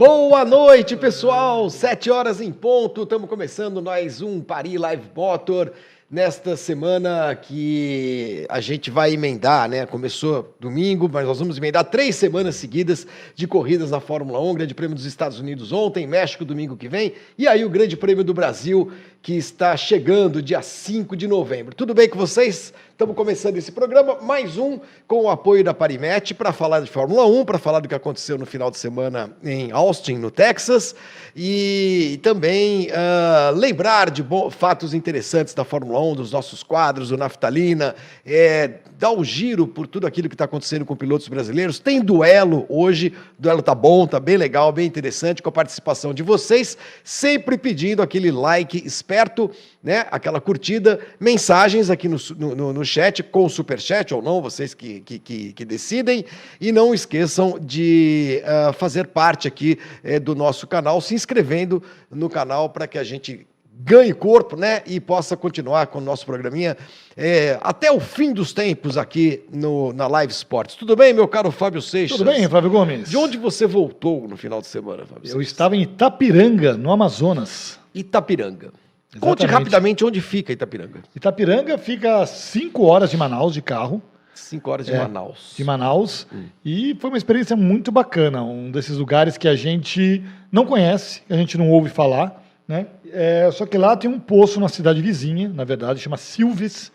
Boa noite, pessoal! Sete horas em ponto, estamos começando mais um Paris Live Motor nesta semana que a gente vai emendar, né? Começou domingo, mas nós vamos emendar três semanas seguidas de corridas na Fórmula 1, Grande Prêmio dos Estados Unidos ontem, México domingo que vem, e aí o Grande Prêmio do Brasil que está chegando dia 5 de novembro. Tudo bem com vocês? Estamos começando esse programa, mais um com o apoio da Parimet para falar de Fórmula 1, para falar do que aconteceu no final de semana em Austin, no Texas, e também uh, lembrar de fatos interessantes da Fórmula 1, dos nossos quadros, do Naftalina, é, dar o um giro por tudo aquilo que está acontecendo com pilotos brasileiros. Tem duelo hoje, o duelo tá bom, tá bem legal, bem interessante, com a participação de vocês, sempre pedindo aquele like esperto, né? Aquela curtida, mensagens aqui no, no, no chat, com super chat ou não, vocês que, que, que, que decidem. E não esqueçam de uh, fazer parte aqui uh, do nosso canal, se inscrevendo no canal para que a gente ganhe corpo, né? E possa continuar com o nosso programinha é, até o fim dos tempos aqui no, na Live Sports. Tudo bem, meu caro Fábio Seixas? Tudo bem, Flávio Gomes. De onde você voltou no final de semana, Fábio Eu Seixas? estava em Itapiranga, no Amazonas. Itapiranga. Exatamente. Conte rapidamente onde fica Itapiranga. Itapiranga fica a 5 horas de Manaus de carro. 5 horas de é, Manaus. De Manaus. Hum. E foi uma experiência muito bacana. Um desses lugares que a gente não conhece, a gente não ouve falar. Né? É, só que lá tem um poço na cidade vizinha, na verdade, chama Silves.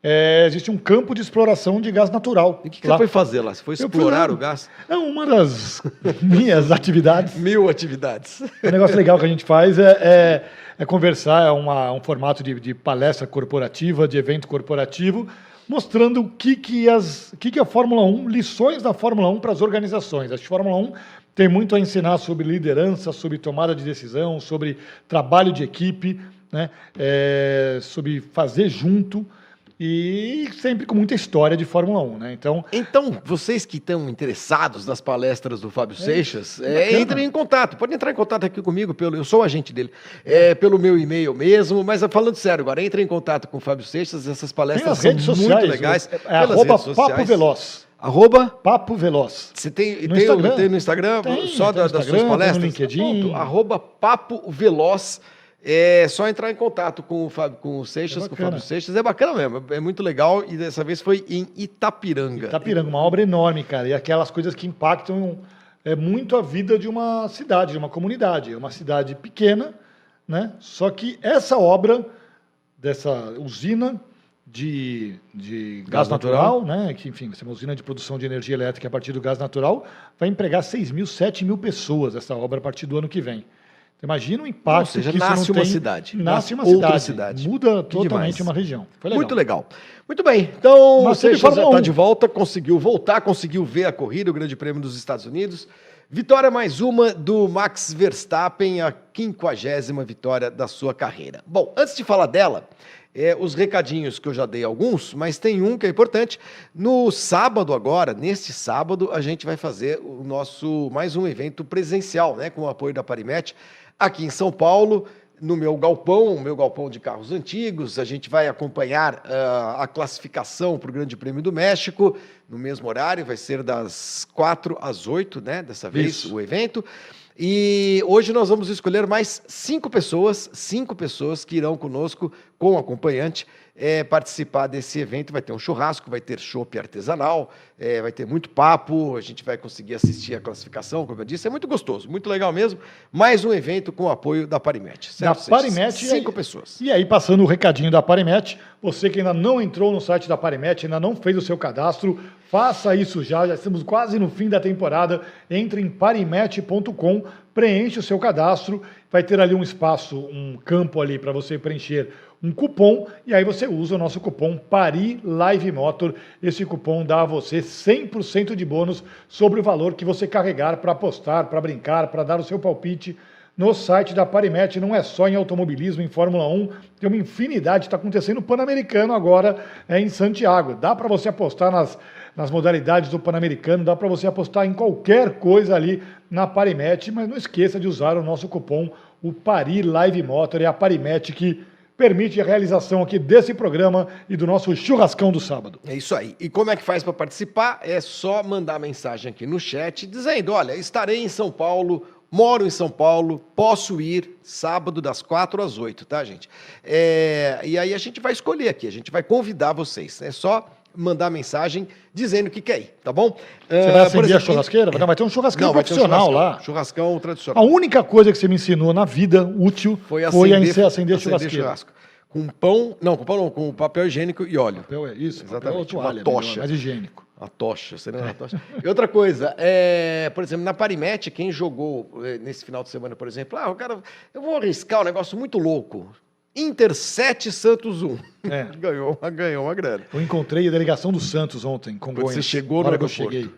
É, existe um campo de exploração de gás natural. E o que, que você foi fazer lá? Você foi explorar o gás? É uma das minhas atividades. Mil atividades. Um negócio legal que a gente faz é, é, é conversar, é uma, um formato de, de, palestra corporativa, de evento corporativo, mostrando o que, que, as, o que, que a Fórmula 1, lições da Fórmula 1 para as organizações. A Fórmula 1 tem muito a ensinar sobre liderança, sobre tomada de decisão, sobre trabalho de equipe, né? É, sobre fazer junto e sempre com muita história de Fórmula 1, né? Então, então vocês que estão interessados nas palestras do Fábio é, Seixas, é, entrem em contato. Pode entrar em contato aqui comigo, pelo, eu sou o agente dele, é, pelo meu e-mail mesmo, mas falando sério agora, entre em contato com o Fábio Seixas, essas palestras são sociais, muito legais. É, é arroba Papo Veloz. Arroba? Papo Veloz. Você tem no, tem, Instagram? tem no Instagram? Tem, só tem da, das suas palestras? no LinkedIn. Ponto, arroba Papo Veloz. É só entrar em contato com o, Fábio, com o Seixas, é com o Fábio Seixas. É bacana mesmo, é muito legal. E dessa vez foi em Itapiranga. Itapiranga, uma obra enorme, cara. E aquelas coisas que impactam é, muito a vida de uma cidade, de uma comunidade. É uma cidade pequena, né? Só que essa obra, dessa usina, de, de gás, gás natural, natural, né? que, enfim, uma usina de produção de energia elétrica a partir do gás natural, vai empregar 6 mil, 7 mil pessoas essa obra a partir do ano que vem. Então, imagina o impacto Ou seja, que nasce isso uma tem, cidade. Nasce uma outra cidade. cidade. Muda que totalmente demais. uma região. Legal. Muito legal. Muito bem. Então, você já está de volta, conseguiu voltar, conseguiu ver a corrida, o Grande Prêmio dos Estados Unidos. Vitória mais uma do Max Verstappen, a quinquagésima vitória da sua carreira. Bom, antes de falar dela, é, os recadinhos que eu já dei alguns, mas tem um que é importante. No sábado agora, neste sábado, a gente vai fazer o nosso mais um evento presencial, né, com o apoio da Parimet, aqui em São Paulo, no meu galpão, o meu galpão de carros antigos. A gente vai acompanhar uh, a classificação para o Grande Prêmio do México no mesmo horário, vai ser das 4 às 8, né? Dessa vez Isso. o evento. E hoje nós vamos escolher mais cinco pessoas, cinco pessoas que irão conosco com acompanhante é, participar desse evento. Vai ter um churrasco, vai ter chopp artesanal, é, vai ter muito papo, a gente vai conseguir assistir a classificação, como eu disse. É muito gostoso, muito legal mesmo. Mais um evento com o apoio da Parimet. Certo? Da Parimet. Cinco pessoas. E aí, passando o recadinho da Parimet, você que ainda não entrou no site da Parimet, ainda não fez o seu cadastro, faça isso já. Já estamos quase no fim da temporada. Entre em parimet.com, preencha o seu cadastro. Vai ter ali um espaço, um campo ali para você preencher um cupom e aí você usa o nosso cupom PARI Live Motor. Esse cupom dá a você 100% de bônus sobre o valor que você carregar para apostar, para brincar, para dar o seu palpite no site da Parimet. Não é só em automobilismo, em Fórmula 1, tem uma infinidade. Está acontecendo o Pan-Americano agora é, em Santiago. Dá para você apostar nas, nas modalidades do Pan-Americano, dá para você apostar em qualquer coisa ali na Parimet, mas não esqueça de usar o nosso cupom, o PARI Live Motor. É a Parimet que permite a realização aqui desse programa e do nosso churrascão do sábado. É isso aí. E como é que faz para participar? É só mandar mensagem aqui no chat dizendo: olha, estarei em São Paulo moro em São Paulo, posso ir sábado das 4 às 8, tá, gente? É, e aí a gente vai escolher aqui, a gente vai convidar vocês. É só mandar mensagem dizendo que quer ir, tá bom? Você vai acender a churrasqueira? Vai ter um churrasqueiro Não, ter um profissional churrascão, lá. Churrascão A tradicional. única coisa que você me ensinou na vida útil Foi foi, acender, a acender, acender churrasqueira. churrasco. Com pão, não, com pão não, com papel higiênico e óleo. Papel é isso, Exatamente, papel uma toalha, tocha. melhor, mais higiênico. A tocha, lembra da tocha? E outra coisa, é, por exemplo, na Parimet, quem jogou eh, nesse final de semana, por exemplo, ah, o cara, eu vou arriscar um negócio muito louco. Inter 7 Santos 1. É. ganhou, uma- ganhou uma grana. Eu encontrei a delegação do Santos ontem, com Quando você chegou no hora que eu aeroporto. cheguei.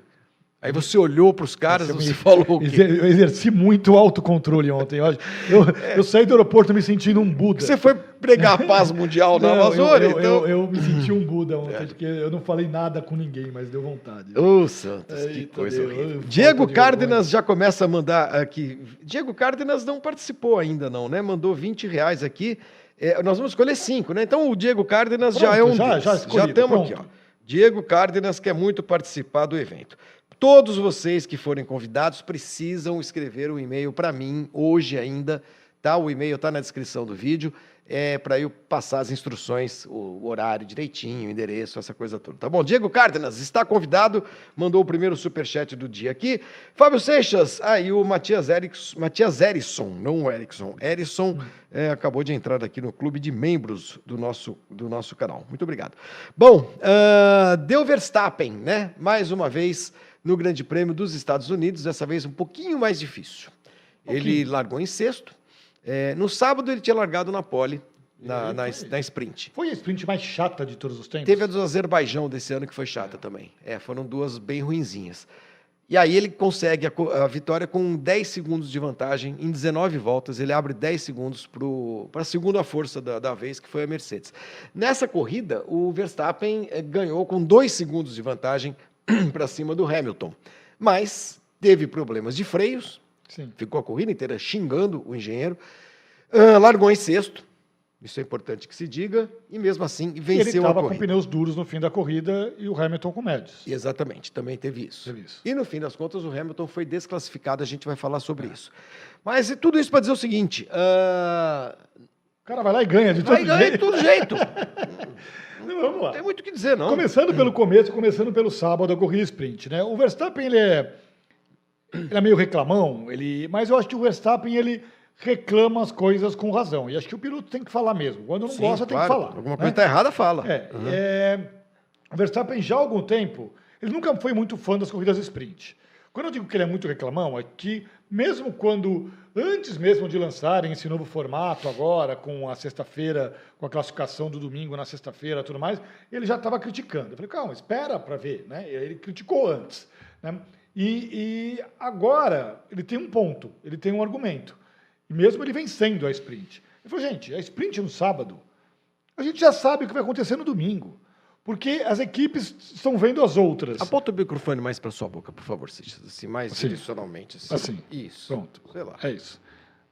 Aí você olhou para os caras e você me- falou Eu exerci muito autocontrole ontem. Eu, eu, eu saí do aeroporto me sentindo um Buda. Você foi pregar a paz mundial na Não, Amazônia, eu, então... eu, me senti um Buda ontem, porque eu não falei nada com ninguém, mas deu vontade. Ô, Santos, que coisa horrível. Diego de Cárdenas já começa a mandar aqui. Diego Cárdenas não participou ainda, não, né? Mandou 20 reais aqui. É, nós vamos escolher cinco, né? Então o Diego Cárdenas já é Pronto, um. já- já escolhi, estamos aqui, ó. pronto. Diego Cárdenas quer muito participar do evento. Todos vocês que forem convidados precisam escrever um e-mail para mim hoje ainda, tá? O e-mail está na descrição do vídeo, é para eu passar as instruções, o horário direitinho, o endereço, essa coisa toda, tá bom? Diego Cárdenas está convidado, mandou o primeiro superchat do dia aqui. Fábio Seixas, aí o Matias Erickson, Matias Erisson, não o Erickson, Erisson é, acabou de entrar aqui no clube de membros do nosso, do nosso canal. Muito obrigado. Bom, ah, deu Verstappen, né? Mais uma vez no Grande Prêmio dos Estados Unidos, dessa vez um pouquinho mais difícil. Ele largou em sexto. É, no sábado ele tinha largado na pole, na, E na, na sprint. Foi a sprint mais chata de todos os tempos? Teve a do Azerbaijão desse ano que foi chata também. É, foram duas bem ruinzinhas. E aí ele consegue a, a vitória com 10 segundos de vantagem. Em 19 voltas, ele abre 10 segundos para a segunda força da, da vez, que foi a Mercedes. Nessa corrida, o Verstappen eh, ganhou com 2 segundos de vantagem para cima do Hamilton. Mas teve problemas de freios, Sim. ficou a corrida inteira xingando o engenheiro, ah, largou em sexto, isso é importante que se diga, e mesmo assim ele venceu a estava com pneus duros no fim da corrida e o Hamilton com médios. Exatamente, também teve isso. Teve isso. E no fim das contas, o Hamilton foi desclassificado, a gente vai falar sobre isso. Mas tudo isso para dizer o seguinte: ah, O cara vai lá e ganha de todo vai ganhar de jeito. todo jeito. Não, Vamos lá. Não tem muito o que dizer, não. Começando pelo começo, começando pelo sábado, a corrida sprint, né? O Verstappen, ele é, ele é meio reclamão, ele, mas eu acho que o Verstappen, ele reclama as coisas com razão. E acho que o piloto tem que falar mesmo. Quando não Sim, gosta, tem que claro. falar. Alguma né? coisa está errada, fala. É, é, o Verstappen já há algum tempo, ele nunca foi muito fã das corridas sprint. Quando eu digo que ele é muito reclamão, é que mesmo quando, antes mesmo de lançarem esse novo formato agora, com a sexta-feira, com a classificação do domingo na sexta-feira e tudo mais, ele já estava criticando. Eu falei, calma, espera para ver. Né? Ele criticou antes. Né? E, e agora ele tem um ponto, ele tem um argumento. E mesmo ele vencendo a sprint. Ele falou, gente, a sprint no sábado, a gente já sabe o que vai acontecer no domingo. Porque as equipes estão vendo as outras. Aponta o microfone mais para sua boca, por favor, Seixas, assim, mais Assim. direcionalmente. Assim. Assim. Isso. Pronto. Sei lá. É isso.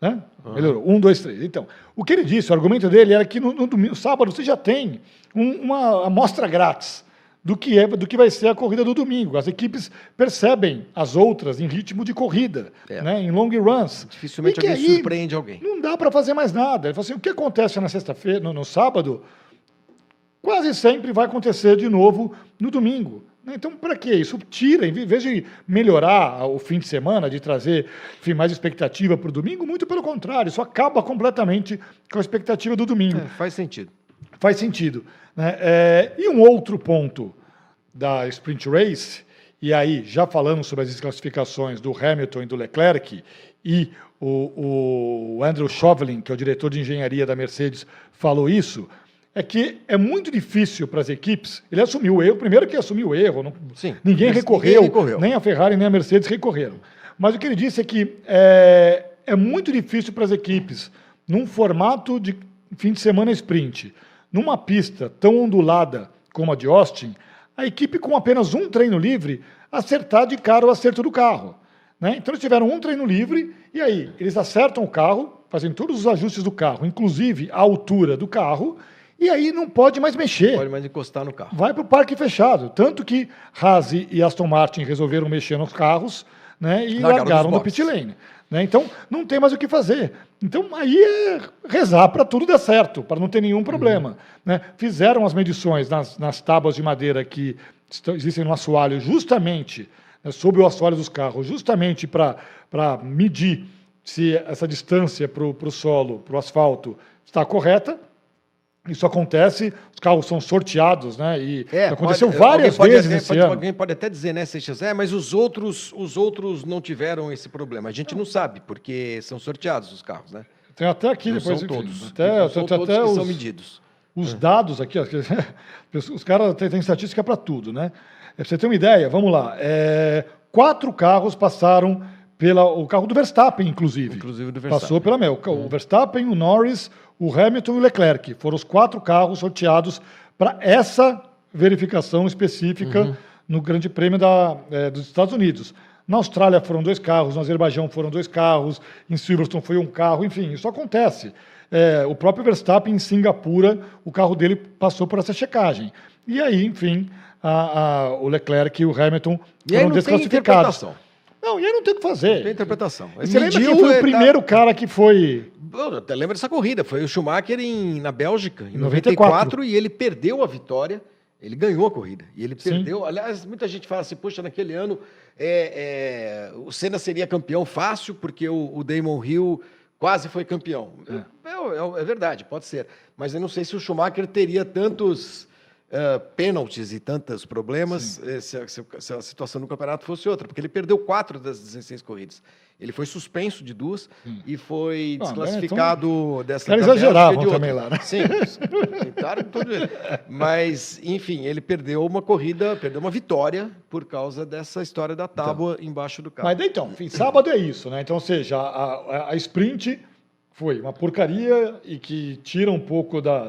Né? Melhorou. Um, dois, três. Então, o que ele disse, o argumento dele era que no, no domingo, sábado você já tem um- uma amostra grátis do que, é, do que vai ser a corrida do domingo. As equipes percebem as outras em ritmo de corrida, É. né? em long runs. Dificilmente alguém surpreende alguém. Não dá para fazer mais nada. Ele falou assim: o que acontece na sexta-feira, no, no sábado, quase sempre vai acontecer de novo no domingo. né? Então, para que isso? Tira, em vez de melhorar o fim de semana, de trazer enfim, mais expectativa para o domingo, muito pelo contrário, isso acaba completamente com a expectativa do domingo. É, faz sentido. Faz sentido. né? É, e um outro ponto da Sprint Race, e aí já falando sobre as desclassificações do Hamilton e do Leclerc, e o, o Andrew Chauvelin, que é o diretor de engenharia da Mercedes, falou isso, é que é muito difícil para as equipes. Ele assumiu o erro, primeiro que assumiu o erro, não- Sim. ninguém recorreu, ninguém recorreu. nem a Ferrari nem a Mercedes recorreram. Mas o que ele disse é que é, é muito difícil para as equipes, num formato de fim de semana sprint, numa pista tão ondulada como a de Austin, a equipe com apenas um treino livre acertar de cara o acerto do carro. né? Então eles tiveram um treino livre e aí eles acertam o carro, fazem todos os ajustes do carro, inclusive a altura do carro, e aí não pode mais mexer Pode mais encostar no carro. vai para o parque fechado. Tanto que Haas e Aston Martin resolveram mexer nos carros né, e Largaram largaram do pit lane. Né? Então, não tem mais o que fazer. Então, aí é rezar para tudo dar certo, para não ter nenhum problema. Uhum. Né? Fizeram as medições nas, nas tábuas de madeira que existem no assoalho, justamente, né, sob o assoalho dos carros, justamente para medir se essa distância para o solo, para o asfalto, está correta. Isso acontece, os carros são sorteados, né? E é, aconteceu pode, várias pode, vezes pode, esse ano. Alguém pode até dizer, né, Seixas, é, mas os outros, os outros não tiveram esse problema. A gente não sabe, porque são sorteados os carros, né? Tem até aqui não depois. São todos. Até, não são até, todos até os, são medidos. Os dados aqui, os caras têm, têm estatística para tudo, né? Pra você ter uma ideia, vamos lá. É, quatro carros passaram pela o carro do Verstappen, inclusive. Inclusive do Verstappen. Passou pela Mel. O Verstappen, o Norris, o Hamilton e o Leclerc. Foram os quatro carros sorteados para essa verificação específica uhum. no Grande Prêmio da, é, dos Estados Unidos. Na Austrália foram dois carros, no Azerbaijão foram dois carros, em Silverstone foi um carro, enfim, isso acontece. É, o próprio Verstappen em Singapura, o carro dele passou por essa checagem. E aí, enfim, a, a, o Leclerc e o Hamilton e foram desclassificados. Não, e aí não tem o que fazer. Não tem interpretação. Você lembra quem foi o primeiro cara que foi. Eu até lembro dessa corrida. Foi o Schumacher em, na Bélgica, em 94. 94, e ele perdeu a vitória. Ele ganhou a corrida. E ele perdeu. Sim. Aliás, muita gente fala assim: poxa, naquele ano é, é, o Senna seria campeão fácil, porque o, o Damon Hill quase foi campeão. É. É, é. verdade, pode ser. Mas eu não sei se o Schumacher teria tantos uh, pênaltis e tantos problemas eh, se a, se a, situação do campeonato fosse outra, porque ele perdeu quatro das 16 corridas. Ele foi suspenso de duas Sim. e foi desclassificado então, dessa Eles exageravam também lá, né? Sim, tentaram tudo. Mas, enfim, ele perdeu uma corrida, perdeu uma vitória por causa dessa história da tábua então, embaixo do carro. Mas então, enfim, sábado é isso, né? Então, ou seja, a, a, a sprint foi uma porcaria e que tira um pouco da,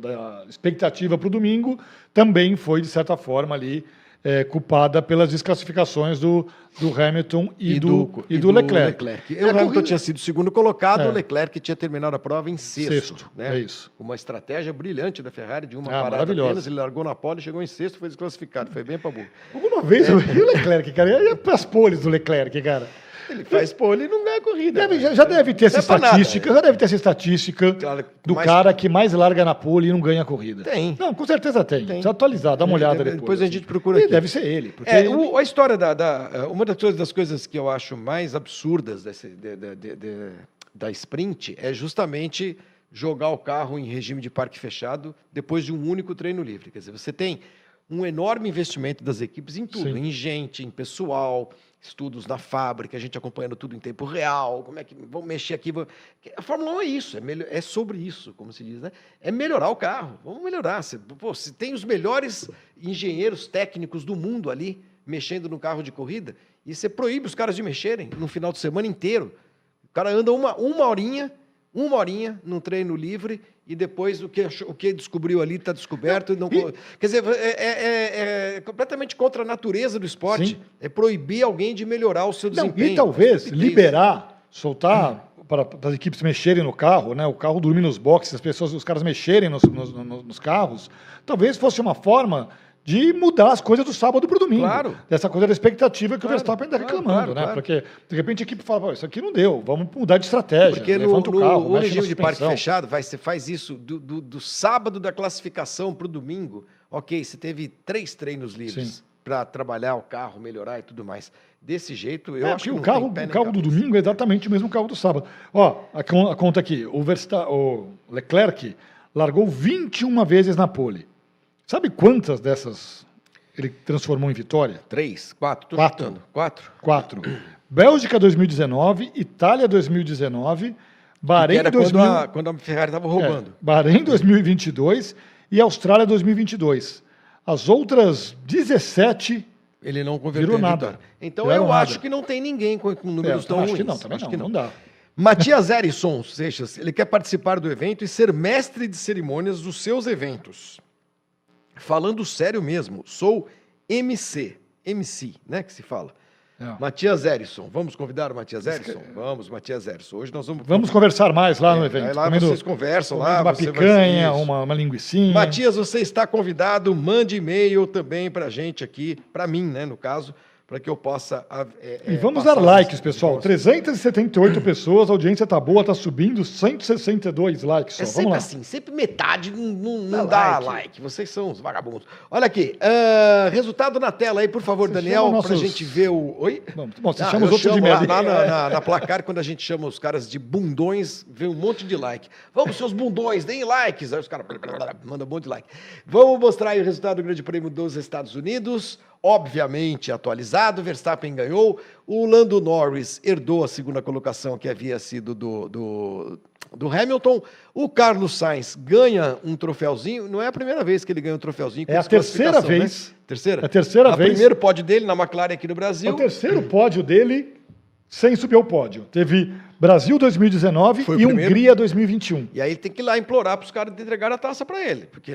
da expectativa para o domingo, também foi, de certa forma, ali é, culpada pelas desclassificações do, do Hamilton e, e do, do, e do, do Leclerc. Leclerc. É, o Hamilton tinha sido segundo colocado, é. o Leclerc tinha terminado a prova em sexto. Sexto, né? é isso. Uma estratégia brilhante da Ferrari, de uma ah, parada apenas, ele largou na pole, chegou em sexto, foi desclassificado, foi bem para burro. Alguma vez, é. eu vi o Leclerc, cara, e as poles do Leclerc, cara? Ele faz pole e não ganha corrida. Deve, já, já, deve ter essa é estatística, já deve ter essa estatística claro, do mais... cara que mais larga na pole e não ganha corrida. Tem. Não, com certeza tem. tem. Precisa atualizar, dá uma olhada depois. Depois a gente procura aqui. deve ser ele. Porque é, o, a história da, da, Uma das coisas, das coisas que eu acho mais absurdas desse, de, de, de, da sprint é justamente jogar o carro em regime de parque fechado depois de um único treino livre. Quer dizer, você tem um enorme investimento das equipes em tudo, Sim. em gente, em pessoal, estudos na fábrica, a gente acompanhando tudo em tempo real, como é que vamos mexer aqui. A Fórmula 1 é isso, é, melhor, é sobre isso, como se diz, né? É melhorar o carro, vamos melhorar. Se, pô, se tem os melhores engenheiros técnicos do mundo ali mexendo no carro de corrida, e você proíbe os caras de mexerem no final de semana inteiro. O cara anda uma, uma horinha, uma horinha num treino livre e depois o que, o que descobriu ali está descoberto. Não, não, quer dizer, é, é, é, é, completamente contra a natureza do esporte. Sim. É proibir alguém de melhorar o seu desempenho. e talvez liberar, soltar hum. para, para, as equipes mexerem no carro, né? o carro dormir nos boxes, as pessoas, os caras mexerem nos, nos, nos carros, talvez fosse uma forma de mudar as coisas do sábado para o domingo. Claro. Dessa coisa da expectativa que claro, o Verstappen está claro, reclamando, claro, né? Porque, de repente, a equipe fala, isso aqui não deu, vamos mudar de estratégia. Porque no, no, carro, no regime de parque fechado, vai, você faz isso do, do, do sábado da classificação para o domingo, ok, você teve três treinos livres para trabalhar o carro, melhorar e tudo mais. Desse jeito, eu é, acho que o carro, o carro do domingo é exatamente o mesmo carro do sábado. Ó, a, a conta aqui, o, Verstappen, o Leclerc largou 21 vezes na pole. Sabe quantas dessas ele transformou em vitória? Três, quatro, tô quatro. Chutando. Quatro. Quatro. Bélgica 2019, Itália 2019, Bahrein era 2000... quando, a, quando a Ferrari estava roubando. É, Bahrein 2022 e Austrália 2022. As outras 17 ele não converteu virou nada. Então eu nada. acho que não tem ninguém com, com números é, tão acho ruins. Que não, também acho não, que não. não dá. Matias Erisson Seixas, ele quer participar do evento e ser mestre de cerimônias dos seus eventos. Falando sério mesmo, sou MC, MC, né, que se fala. É. Matias Erisson, vamos convidar o Matias Erisson? Vamos, Matias Erisson. Hoje nós vamos. Vamos conversar mais lá no é, evento. Aí lá comendo, vocês conversam lá. Uma picanha, uma, uma linguiçinha. Matias, você está convidado. Mande e-mail também para a gente aqui, para mim, né, no caso, para que eu possa. É, e vamos dar likes, pessoal. 378 pessoas, a audiência tá boa, tá subindo, 162 likes. Só. É sempre assim, sempre metade não, não, não dá, like. like. Vocês são os vagabundos. Olha aqui, uh, resultado na tela aí, por favor, você Daniel, nossos... para a gente ver o. Oi? Bom, bom você ah, chama os outros de merda. Lá, na, na, na, placar, quando a gente chama os caras de bundões, vem um monte de like. Vamos, seus bundões, deem likes. Aí os caras mandam um monte de like. Vamos mostrar aí o resultado do Grande Prêmio dos Estados Unidos obviamente atualizado. Verstappen ganhou. O Lando Norris herdou a segunda colocação que havia sido do, do, do, Hamilton. O Carlos Sainz ganha um troféuzinho. Não é a primeira vez que ele ganha um troféuzinho. é a terceira né? vez. Né? Terceira? É a terceira a vez. O primeiro pódio dele na McLaren aqui no Brasil. É o terceiro pódio dele sem subir ao pódio. Teve Brasil 2019 Foi e Hungria 2021. E aí tem que ir lá implorar para os caras entregarem a taça para ele. Porque,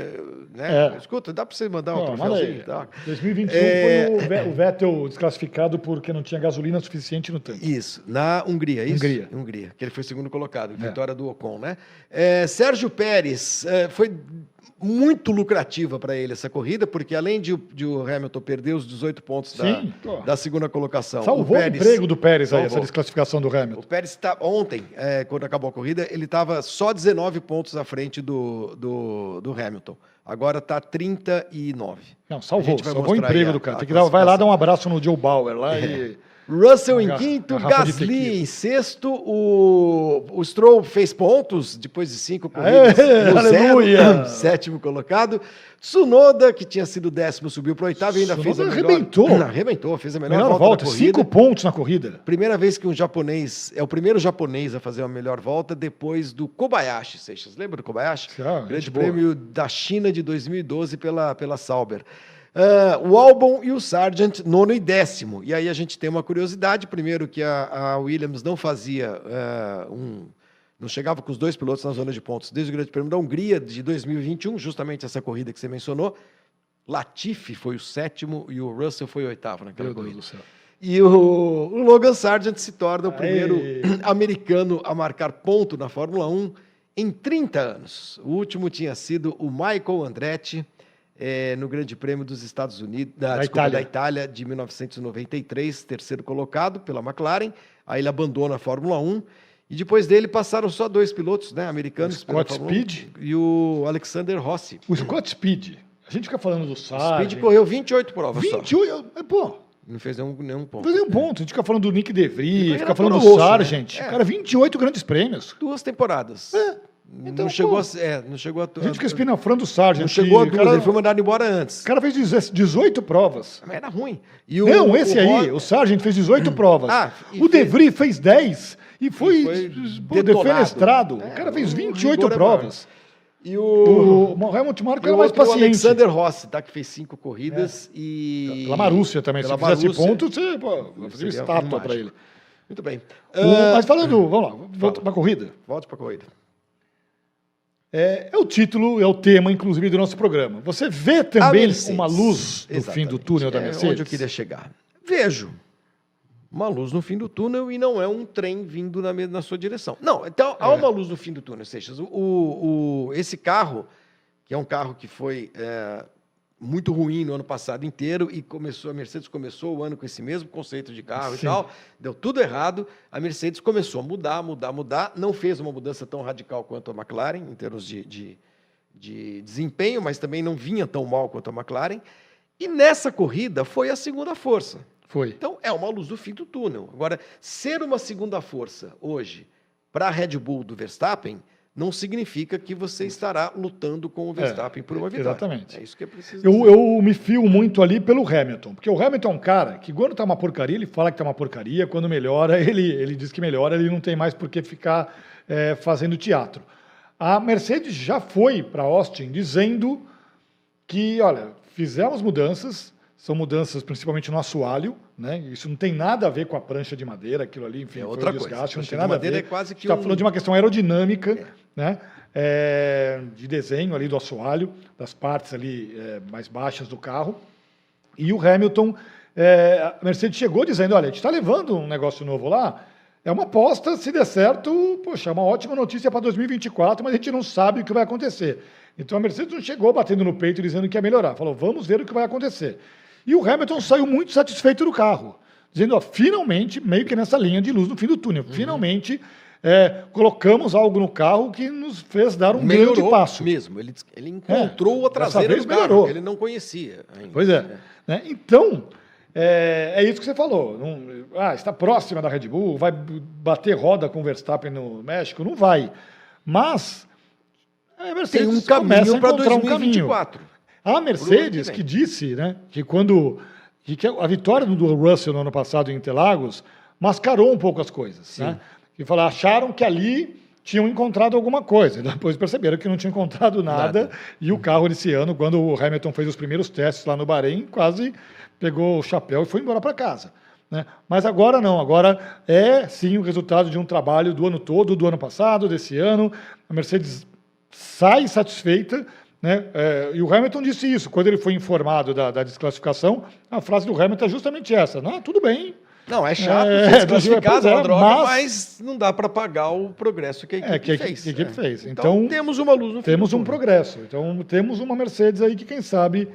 né? É. Escuta, dá para você mandar um troféuzinho? Tá? 2021 é... foi o Vettel desclassificado porque não tinha gasolina suficiente no tanque. Isso, na Hungria, isso? Hungria. Hungria, que ele foi segundo colocado, é. vitória do Ocon, né? É, Sérgio Pérez é, foi muito lucrativa para ele essa corrida, porque além de, de, o Hamilton perder os 18 pontos da, da, segunda colocação. Salvou o, Pérez, o emprego do Pérez salvou. aí, essa desclassificação do Hamilton. O Pérez está ontem, é, quando acabou a corrida, ele estava só 19 pontos à frente do, do, do Hamilton. Agora está 39. Não, salvou, salvou o emprego a, do cara. Tem que dar, vai lá dar um abraço no Joe Bauer lá é. e Russell em quinto, Gasly em sexto, o, o Stroll fez pontos depois de cinco corridas Aê, aleluia! sétimo colocado. Tsunoda, que tinha sido décimo, subiu para o oitavo e ainda Tsunoda fez a melhor... arrebentou. arrebentou, fez a melhor, melhor volta, volta cinco pontos na corrida. Primeira vez que um japonês, é o primeiro japonês a fazer a melhor volta depois do Kobayashi, Seixas. Lembra do Kobayashi? Ah, Grande prêmio boa. da China de 2012 pela, pela Sauber. Uh, o Albon e o Sargent, nono e décimo. E aí a gente tem uma curiosidade: primeiro, que a, a Williams não fazia uh, um. Não chegava com os dois pilotos na zona de pontos desde o Grande Prêmio da Hungria de 2021, justamente essa corrida que você mencionou. Latifi foi o sétimo e o Russell foi o oitavo naquela Meu corrida. E o, o, Logan Sargent se torna o primeiro Aê. americano a marcar ponto na Fórmula 1 em 30 anos. O último tinha sido o Michael Andretti é, no Grande Prêmio dos Estados Unidos, da, da, desculpa, Itália. da Itália de 1993, terceiro colocado pela McLaren. Aí ele abandona a Fórmula 1. E depois dele passaram só dois pilotos né, americanos. O Scott Speed e o Alexander Rossi. O Scott Speed. A gente fica falando do Sargent. O Speed correu 28 provas 28? Só. É, pô. Não fez nenhum, nenhum ponto. Não fez nenhum ponto. A gente fica falando do Nick DeVries, fica falando do Sargent. Né? É. Cara, 28 grandes prêmios. Duas temporadas. É. Então, não, chegou a, é, não chegou a. A gente fica espinafrando o Sargent. Não chegou a duas, cara, ele foi mandado embora antes. O cara fez 18 provas. Mas era ruim. E o, não, esse o aí, o Sargent fez 18 hum. provas. Ah, o fez... De Vries fez 10 e foi, e foi pô, defenestrado. É, o cara fez 28 é provas. E o, o Helmut Marko era mais paciente. O Alexander Rossi, tá, que fez cinco corridas é. e... Pela Marúcia também. Pela Se Marúcia, fizesse ponto, você pô, fazia estátua para ele. Muito bem. O, uh, mas falando, vamos lá, volta para a corrida. Volta para a corrida. É, é, o título, é o tema, inclusive, do nosso programa. Você vê também uma luz no Exatamente. fim do túnel da Mercedes? É onde eu queria chegar. Vejo uma luz no fim do túnel e não é um trem vindo na, na sua direção. Não, então há é. uma luz no fim do túnel, Seixas. O, o, esse carro, que é um carro que foi é, muito ruim no ano passado inteiro e começou a Mercedes começou o ano com esse mesmo conceito de carro Sim. e tal, deu tudo errado. A Mercedes começou a mudar, mudar, mudar, não fez uma mudança tão radical quanto a McLaren em termos de, de, de desempenho, mas também não vinha tão mal quanto a McLaren. E nessa corrida foi a segunda força. Foi. Então é uma luz do fim do túnel. Agora, ser uma segunda força hoje para a Red Bull do Verstappen não significa que você estará lutando com o Verstappen é, por uma vitória. Exatamente. É isso que é preciso. Eu, eu, me fio muito ali pelo Hamilton, porque o Hamilton é um cara que quando está uma porcaria, ele fala que está uma porcaria, quando melhora, ele, ele diz que melhora, ele não tem mais por que ficar é, fazendo teatro. A Mercedes já foi para Austin dizendo que, olha, fizemos mudanças, são mudanças principalmente no assoalho, né? Isso não tem nada a ver com a prancha de madeira, aquilo ali, enfim, é outra desgaste, coisa. não tem nada a ver. É quase que está um... falando de uma questão aerodinâmica, é. né? É, de desenho ali do assoalho, das partes ali é, mais baixas do carro. E o Hamilton, é, a Mercedes chegou dizendo, olha, a gente está levando um negócio novo lá, é uma aposta, se der certo, poxa, é uma ótima notícia para 2024, mas a gente não sabe o que vai acontecer. Então a Mercedes não chegou batendo no peito dizendo que ia melhorar, falou, vamos ver o que vai acontecer. E o Hamilton saiu muito satisfeito do carro, dizendo, ó, finalmente, meio que nessa linha de luz no fim do túnel, Uhum. finalmente é, colocamos algo no carro que nos fez dar um grande Melhorou passo. mesmo. Ele, ele encontrou É, a traseira do vez carro, melhorou. que ele não conhecia ainda. Pois é. né? Então, é, é isso que você falou. Não- ah, está próxima da Red Bull, vai bater roda com o Verstappen no México? Não vai. Mas a Tem Mercedes um começa a caminho para encontrar um caminho. 2024. A Mercedes, que disse né, que quando que a vitória do Russell no ano passado em Interlagos mascarou um pouco as coisas. Né? Que falaram, acharam que ali tinham encontrado alguma coisa. Depois perceberam que não tinham encontrado nada. Nada. E o carro desse ano, quando o Hamilton fez os primeiros testes lá no Bahrein, quase pegou o chapéu e foi embora para casa. né? Mas agora não, agora é sim o resultado de um trabalho do ano todo, do ano passado, desse ano. A Mercedes sai satisfeita. Né? É, e o Hamilton disse isso quando ele foi informado da, da desclassificação. A frase do Hamilton é justamente essa: não, tudo bem. Não, é chato É, ser desclassificado, é, é uma droga, mas- mas... não dá para pagar o progresso que a equipe É, que a fez. que a equipe né? fez. Então, Então, temos uma luz no Temos um progresso. Então temos uma Mercedes aí que, quem sabe,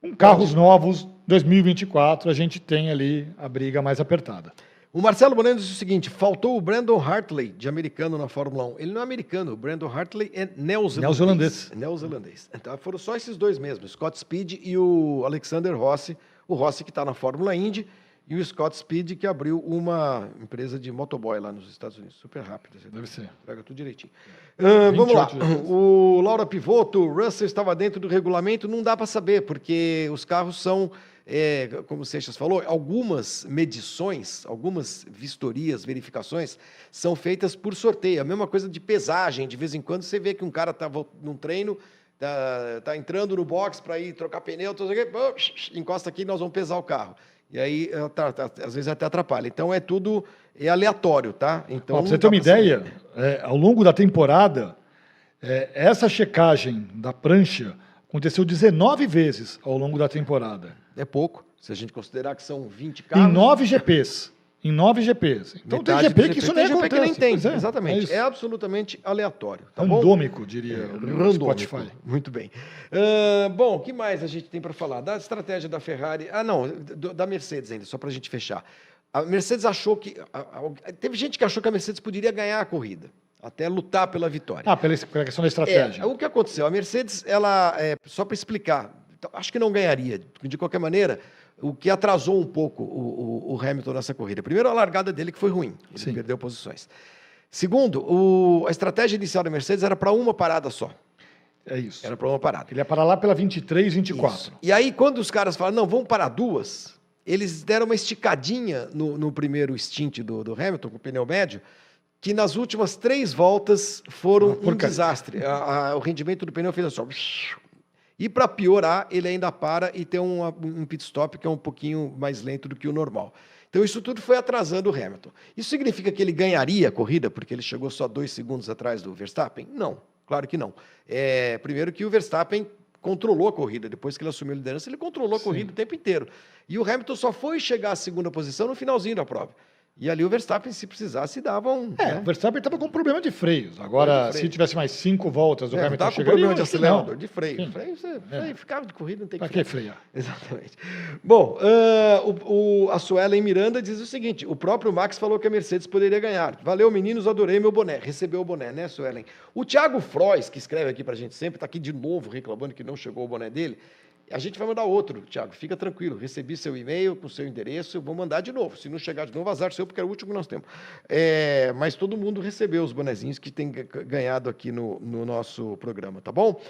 com carros novos, 2024, a gente tem ali a briga mais apertada. O Marcelo Moreno disse o seguinte: faltou o Brandon Hartley de americano na Fórmula 1. Ele não é americano, o Brandon Hartley é neozelandês. Neozelandês. Então foram só esses dois mesmo, o Scott Speed e o Alexander Rossi. O Rossi que está na Fórmula Indy e o Scott Speed que abriu uma empresa de motoboy lá nos Estados Unidos. Super rápido. Você Deve ser. Pega tudo direitinho. Ah, vamos lá. 28 vezes. O Laura Pivoto, o Russell estava dentro do regulamento, não dá para saber, porque os carros são, é, como o Seixas falou, algumas medições, algumas vistorias, verificações, são feitas por sorteio. A mesma coisa de pesagem. De vez em quando você vê que um cara estava num treino, tá, tá entrando no box para ir trocar pneu, tudo aqui, encosta aqui, nós vamos pesar o carro. E aí, às vezes até atrapalha. Então é tudo é aleatório, tá? Então, pra você ter uma ideia, é, ao longo da temporada, é, essa checagem da prancha aconteceu 19 vezes ao longo da temporada. É pouco, se a gente considerar que são 20 carros. Em nove GPs. Em nove GPs. Então tem GP dos que isso tem nem GP que nem tem, é, exatamente. isso. É, absolutamente aleatório, tá bom? Randômico, diria o Randômico. Spotify. Muito bem. Ah, bom, o que mais a gente tem para falar? Da estratégia da Ferrari. Ah, não, da Mercedes ainda, só para a gente fechar. A Mercedes achou que. a- a- teve gente que achou que a Mercedes poderia ganhar a corrida, até lutar pela vitória. Ah, pela, pela questão da estratégia. É, o que aconteceu? A Mercedes, ela, é, só para explicar, então, acho que não ganharia. De qualquer maneira, o que atrasou um pouco o, o- o Hamilton nessa corrida. Primeiro, a largada dele, que foi ruim. Ele Sim. perdeu posições. Segundo, o- a estratégia inicial da Mercedes era para uma parada só. É isso. Era para uma parada. Ele ia parar lá pela 23, 24. Isso. E aí, quando os caras falaram, não, vamos parar duas, eles deram uma esticadinha no, no primeiro stint do, do Hamilton, com o pneu médio, que nas últimas três voltas foram um desastre. A- a- o rendimento do pneu fez assim, ó, e para piorar, ele ainda para e tem um, um pit stop que é um pouquinho mais lento do que o normal. Então, isso tudo foi atrasando o Hamilton. Isso significa que ele ganharia a corrida, porque ele chegou só dois segundos atrás do Verstappen? Não, claro que não. É, primeiro que o Verstappen controlou a corrida, depois que ele assumiu a liderança, ele controlou a corrida o tempo inteiro. E o Hamilton só foi chegar à segunda posição no finalzinho da prova. E ali o Verstappen, se precisasse, dava um. É, né? o Verstappen estava com problema de freios. Agora, de freio. se tivesse mais cinco voltas, o É, Hamilton chegaria. problema de acelerador, de freio. Sim. freio, você, freio ficava de corrida, não tem Pra que que frear. Exatamente. Bom, ah, o, o- a Suelen Miranda diz o seguinte: o próprio Max falou que a Mercedes poderia ganhar. Valeu, meninos, adorei meu boné. Recebeu o boné, né, Suelen? O Thiago Frois, que escreve aqui pra gente sempre, está aqui de novo reclamando que não chegou o boné dele. A gente vai mandar outro, Thiago. Fica tranquilo. Recebi seu e-mail com seu endereço, eu vou mandar de novo. Se não chegar de novo, azar seu, porque é o último que nós temos. É, mas todo mundo recebeu os bonezinhos que tem ga- ganhado aqui no, no nosso programa, tá bom?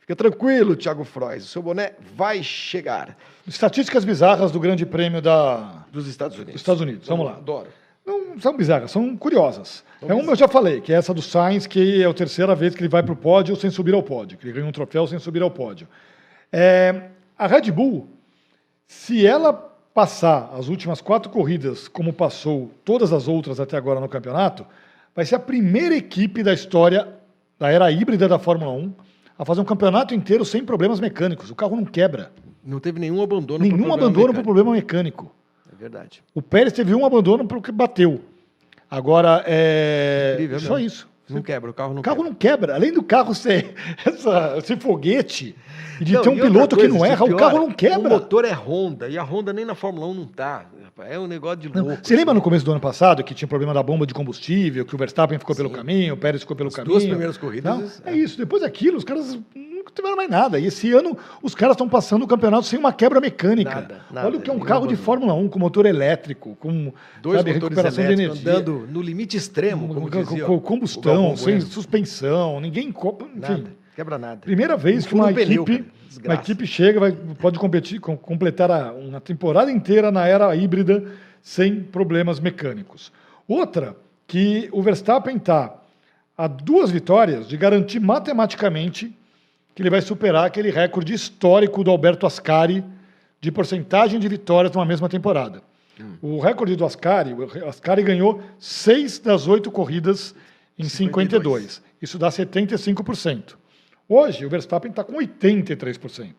Fica tranquilo, Thiago Frois. O seu boné vai chegar. Estatísticas bizarras do Grande Prêmio da... Dos Estados Unidos. Dos Estados Unidos, vamos lá. Adoro. Não são bizarras, são curiosas. é uma eu já falei, que é essa do Sainz, que é a terceira vez que ele vai para o pódio sem subir ao pódio, que ele ganha um troféu sem subir ao pódio. É, a Red Bull, se ela passar as últimas quatro corridas como passou todas as outras até agora no campeonato, vai ser a primeira equipe da história da era híbrida da Fórmula 1 a fazer um campeonato inteiro sem problemas mecânicos. O carro não quebra. Não teve nenhum abandono. Nenhum por problema abandono por mecânico. problema mecânico. É verdade. O Pérez teve um abandono porque bateu. Agora, é. Incrível só mesmo. isso. Não quebra, o carro não O carro quebra. não quebra. Além do carro ser essa, esse foguete e de Não, ter um piloto que coisa, não erra, o carro não O quebra. motor é Honda, e a Honda nem na Fórmula 1 não tá. É um negócio de Não, louco. Você lembra no começo do ano passado que tinha problema da bomba de combustível, que o Verstappen ficou pelo Sim. caminho, o Pérez ficou pelo As caminho? duas primeiras corridas, Não, é é. isso. Depois daquilo, os caras não tiveram mais nada. E esse ano, os caras estão passando o campeonato sem uma quebra mecânica. Nada, nada, Olha o que é um carro de. Fórmula 1 com motor elétrico, com Dois sabe, recuperação de energia. andando no limite extremo, como com, dizia com combustão, sem suspensão, ninguém enfim. Nada, quebra nada. Primeira vez que uma um pneu, equipe, uma equipe chega, vai, pode competir, com- completar a- uma temporada inteira na era híbrida sem problemas mecânicos. Outra, que o Verstappen está a duas vitórias de garantir matematicamente que ele vai superar aquele recorde histórico do Alberto Ascari de porcentagem de vitórias numa mesma temporada. O recorde do Ascari, o Ascari ganhou seis das oito corridas em 52. Isso dá 75%. Hoje, o Verstappen está com 83%.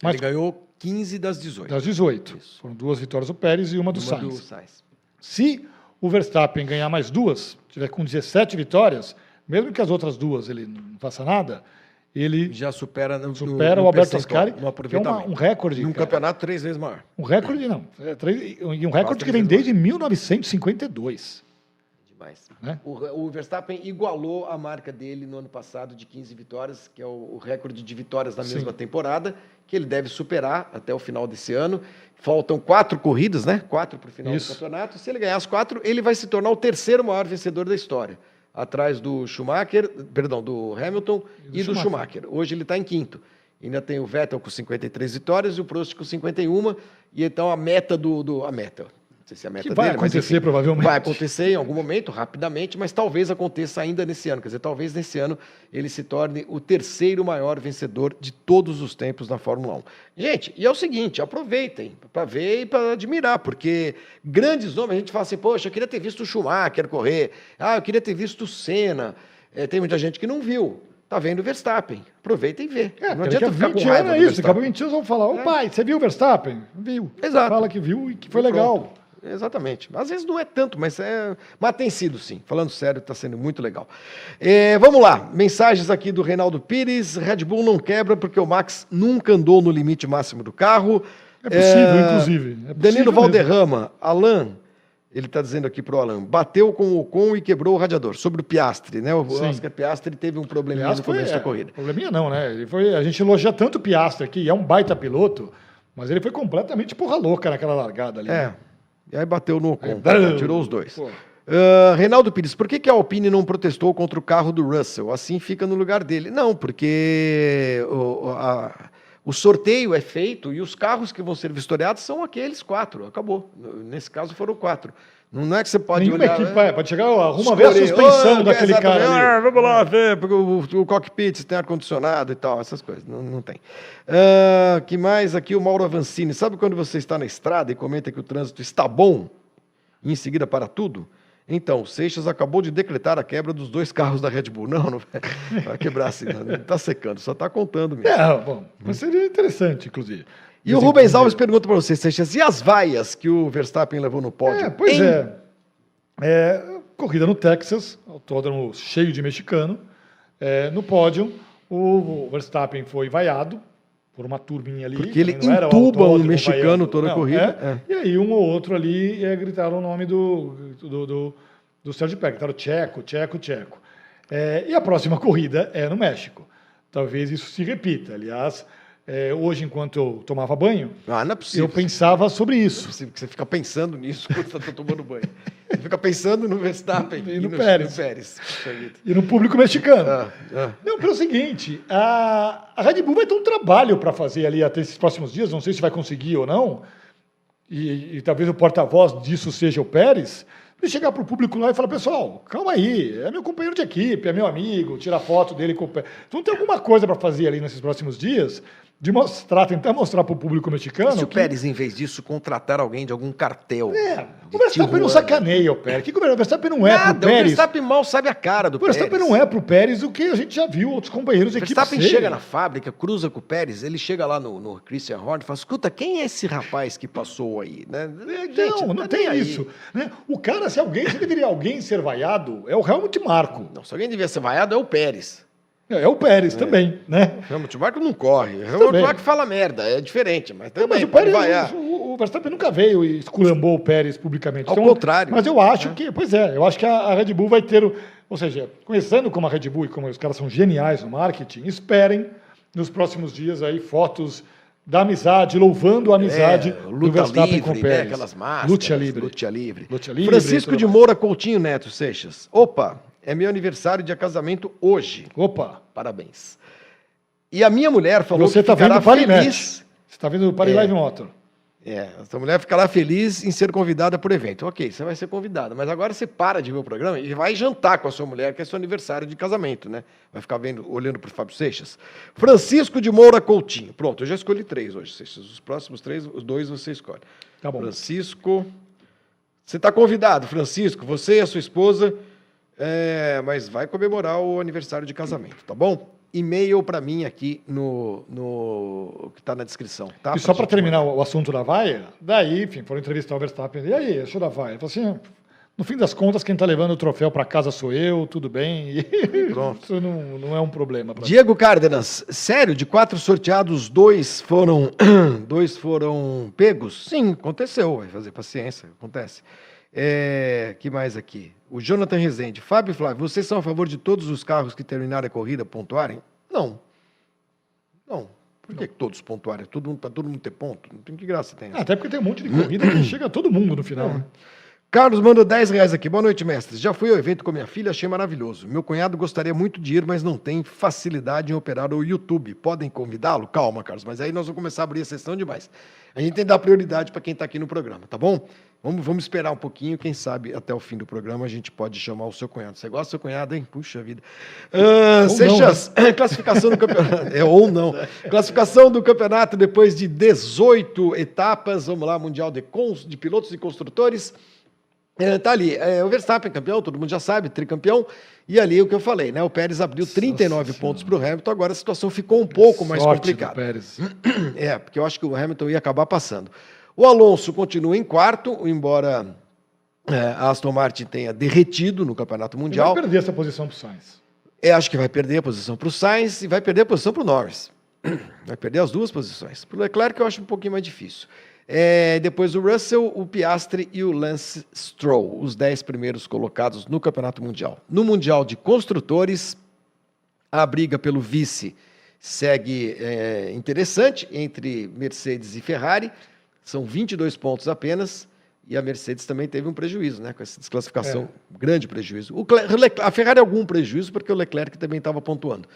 Mas Ele ganhou 15 das 18. das 18. Isso. Foram duas vitórias do Pérez e uma do Uma Sainz. do Sainz. Se o Verstappen ganhar mais duas, tiver com 17 vitórias, mesmo que as outras duas ele não faça nada, ele Já supera, no, supera no o Alberto No no que é uma- um recorde. E um campeonato três vezes maior. Um recorde, não. É três- e um recorde que vem desde 1952. Demais. Né? O, o Verstappen igualou a marca dele no ano passado de 15 vitórias, que é o, o recorde de vitórias na Sim. mesma temporada, que ele deve superar até o final desse ano. Faltam quatro corridas, né? Quatro para o final Isso. do campeonato. Se ele ganhar as quatro, ele vai se tornar o terceiro maior vencedor da história. Atrás do Schumacher, perdão, do Hamilton E e do do, Schumacher. Schumacher. Hoje ele está em quinto. Ainda tem o Vettel com 53 vitórias e o Prost com 51. E então a meta do. do- a meta. Não sei se é a meta Que vai dele, mas acontecer, enfim, provavelmente. Vai acontecer em algum momento, rapidamente, mas talvez aconteça ainda nesse ano. Quer dizer, talvez nesse ano ele se torne o terceiro maior vencedor de todos os tempos na Fórmula 1. Gente, e é o seguinte, aproveitem para ver e para admirar, porque grandes nomes, a gente fala assim, poxa, eu queria ter visto o Schumacher correr, ah, eu queria ter visto o Senna. É, tem muita gente que não viu. Tá vendo o Verstappen. Aproveita e vê. É, não adianta ficar 20 com raiva anos é isso. Daqui a Verstappen. 20 anos vão falar: Ô É. pai, você viu o Verstappen? Viu. Exato. Fala que viu e que foi Pronto. legal. Exatamente. Às vezes não é tanto, mas é. Mas tem sido sim. Falando sério, está sendo muito legal. É, vamos lá. Mensagens aqui do Reinaldo Pires. Red Bull não quebra porque o Max nunca andou no limite máximo do carro. É possível, inclusive. É possível Danilo mesmo. Valderrama, Alan, ele está dizendo aqui pro Alan, bateu com o Ocon e quebrou o radiador. Sobre o Piastre, né? O Sim. Oscar Piastre teve um probleminha no foi, começo é, da corrida. Probleminha não, né? Ele foi, a gente elogia tanto o Piastre aqui, é um baita piloto, mas ele foi completamente porra louca naquela largada ali. É. né? E aí bateu no Ocon, né? tirou os dois. Pô. Ah, Reinaldo Pires, por que, que a Alpine não protestou contra o carro do Russell? Assim fica no lugar dele. Não, porque o, a- o sorteio é feito e os carros que vão ser vistoriados são aqueles quatro. Acabou. Nesse caso foram quatro. Não não é que você pode Nenhuma olhar. equipe vai, pode chegar, arruma ver a suspensão "Ah, daquele cara ah, vamos lá ver, porque o, o cockpit se tem ar-condicionado e tal, essas coisas. Não, não tem. Ah, que mais aqui? O Mauro Avancini. Sabe quando você está na estrada e comenta que o trânsito está bom e em seguida para tudo? Então, o Seixas acabou de decretar a quebra dos dois carros da Red Bull. Não, não vai, vai quebrar assim, não está secando, só está contando mesmo. É, bom, mas seria interessante, inclusive. E o Rubens Alves pergunta para você, Seixas, e as vaias que o Verstappen levou no pódio? É, pois Em- é. É, Corrida no Texas, autódromo cheio de mexicano. É, no pódio, o Verstappen foi vaiado por uma turminha ali. Porque ele entuba um mexicano toda a Não, corrida, é. E aí um ou outro ali é, gritaram o nome do, do, do, do Sérgio Pérez. Gritaram Tcheco, Tcheco, Tcheco. É, e a próxima corrida é no México. Talvez isso se repita. Aliás, é, hoje, enquanto eu tomava banho, Ah, é possível. eu pensava sobre Não é isso. possível que você fica pensando nisso quando você está tomando banho. Você fica pensando no Verstappen E no Pérez. Pérez. Puxa vida. E no público mexicano. Ah, ah. Não, pelo seguinte, a, a Red Bull vai ter um trabalho para fazer ali até esses próximos dias, não sei se vai conseguir ou não, e, e talvez o porta-voz disso seja o Pérez, de chegar para o público lá e falar, pessoal, calma aí, é meu companheiro de equipe, é meu amigo, tirar foto dele com o Pérez. Então tem alguma coisa para fazer ali nesses próximos dias, de mostrar, tentar mostrar para o público mexicano Se o que- Pérez, em vez disso, contratar alguém de algum cartel. É, o Verstappen não sacaneia o Pérez. O que o Verstappen não é pro o Pérez? Verstappen mal sabe a cara do O Verstappen Pérez. não é pro Pérez o que a gente já viu outros companheiros de O equipe Verstappen serem. chega na fábrica, cruza com o Pérez, ele chega lá no, no Christian Horner e fala: escuta, quem é esse rapaz que passou aí? Né? É, Gente, não, não tá tem nem aí. isso. né? O cara se alguém, se deveria alguém ser vaiado, é o Helmut Marko. Não, se alguém devia ser vaiado, é o Pérez. É, é o Pérez também, né? O Marko não corre. O. Marko fala merda, é diferente, mas Não, também mas o Pérez, vaiar. o, o Verstappen nunca veio e esculambou o Pérez publicamente. Ao contrário. Mas eu acho que, pois é, eu acho que a, a Red Bull vai ter, o, ou seja, conhecendo como a Red Bull e como os caras são geniais no marketing, esperem nos próximos dias aí fotos da amizade, louvando a amizade É, do Verstappen livre, com o né? Pérez. Aquelas máscaras. Luta livre. Luta livre. Luta livre Francisco de. Moura Coutinho Neto Seixas. Opa, é meu aniversário de casamento hoje. Opa, Parabéns. E a minha mulher falou você que está ficará vendo feliz. Você está vendo o Pari É. Live Motor. É, essa mulher ficará feliz em ser convidada por evento. Ok, você vai ser convidada, mas agora você para de ver o programa e vai jantar com a sua mulher, que é seu aniversário de casamento, né? Vai ficar vendo, olhando para o Fábio Seixas. Francisco de Moura Coutinho. Pronto, eu já escolhi três hoje, Seixas. Os próximos três, os dois você escolhe. Tá bom. Francisco. Você está convidado, Francisco, você e a sua esposa, é, mas vai comemorar o aniversário de casamento, tá bom? E-mail para mim aqui no, no que está na descrição, tá? E só para terminar o assunto da vaia, daí, enfim, foram entrevistar o Verstappen. E aí, achou da vaia? Falou assim: no fim das contas, quem está levando o troféu para casa sou eu, tudo bem. E Pronto. Isso não, não é um problema. Diego Cárdenas, sério, de quatro sorteados, dois foram dois foram pegos? Sim, aconteceu, vai fazer paciência, acontece. É, que mais aqui? O Jonathan Rezende, Fábio e Flávio, vocês são a favor de todos os carros que terminarem a corrida pontuarem? Não. Não. Por que todos pontuarem? Todo mundo, para todo mundo ter ponto? Não tem que graça tem. Ah, Até porque tem um monte de corrida que chega todo mundo no final. né? Carlos manda 10 reais aqui. Boa noite, mestres. Já fui ao evento com minha filha, achei maravilhoso. Meu cunhado gostaria muito de ir, mas não tem facilidade em operar o YouTube. Podem convidá-lo? Calma, Carlos, mas aí nós vamos começar a abrir a sessão demais. A gente tem que dar prioridade para quem está aqui no programa, tá bom? Vamos, vamos esperar um pouquinho, quem sabe até o fim do programa a gente pode chamar o seu cunhado. Você gosta do seu cunhado, hein? Puxa vida. Ou Seixas, classificação do campeonato. É, ou não. Classificação do campeonato depois de 18 etapas. Vamos lá, Mundial de, cons- de Pilotos e Construtores. É, tá ali, é, o Verstappen campeão, todo mundo já sabe, tricampeão. E ali o que eu falei, né? O Pérez abriu 39 pontos para o Hamilton, agora a situação ficou um pouco mais complicada. Pérez. É, porque eu acho que o Hamilton ia acabar passando. O Alonso continua em quarto, embora é, a Aston Martin tenha derretido no Campeonato Ele Mundial. vai perder essa posição pro Sainz. Eu acho que vai perder a posição para o Sainz e vai perder a posição para o Norris. Vai perder as duas posições. Para o Leclerc, eu acho um pouquinho mais difícil. É, depois o Russell, o Piastri e o Lance Stroll, os dez primeiros colocados no Campeonato Mundial. No Mundial de Construtores, a briga pelo vice segue é, interessante entre Mercedes e Ferrari. São 22 pontos apenas. E a Mercedes também teve um prejuízo, né? Com essa desclassificação, grande prejuízo. O a Ferrari algum prejuízo, porque o Leclerc também estava pontuando.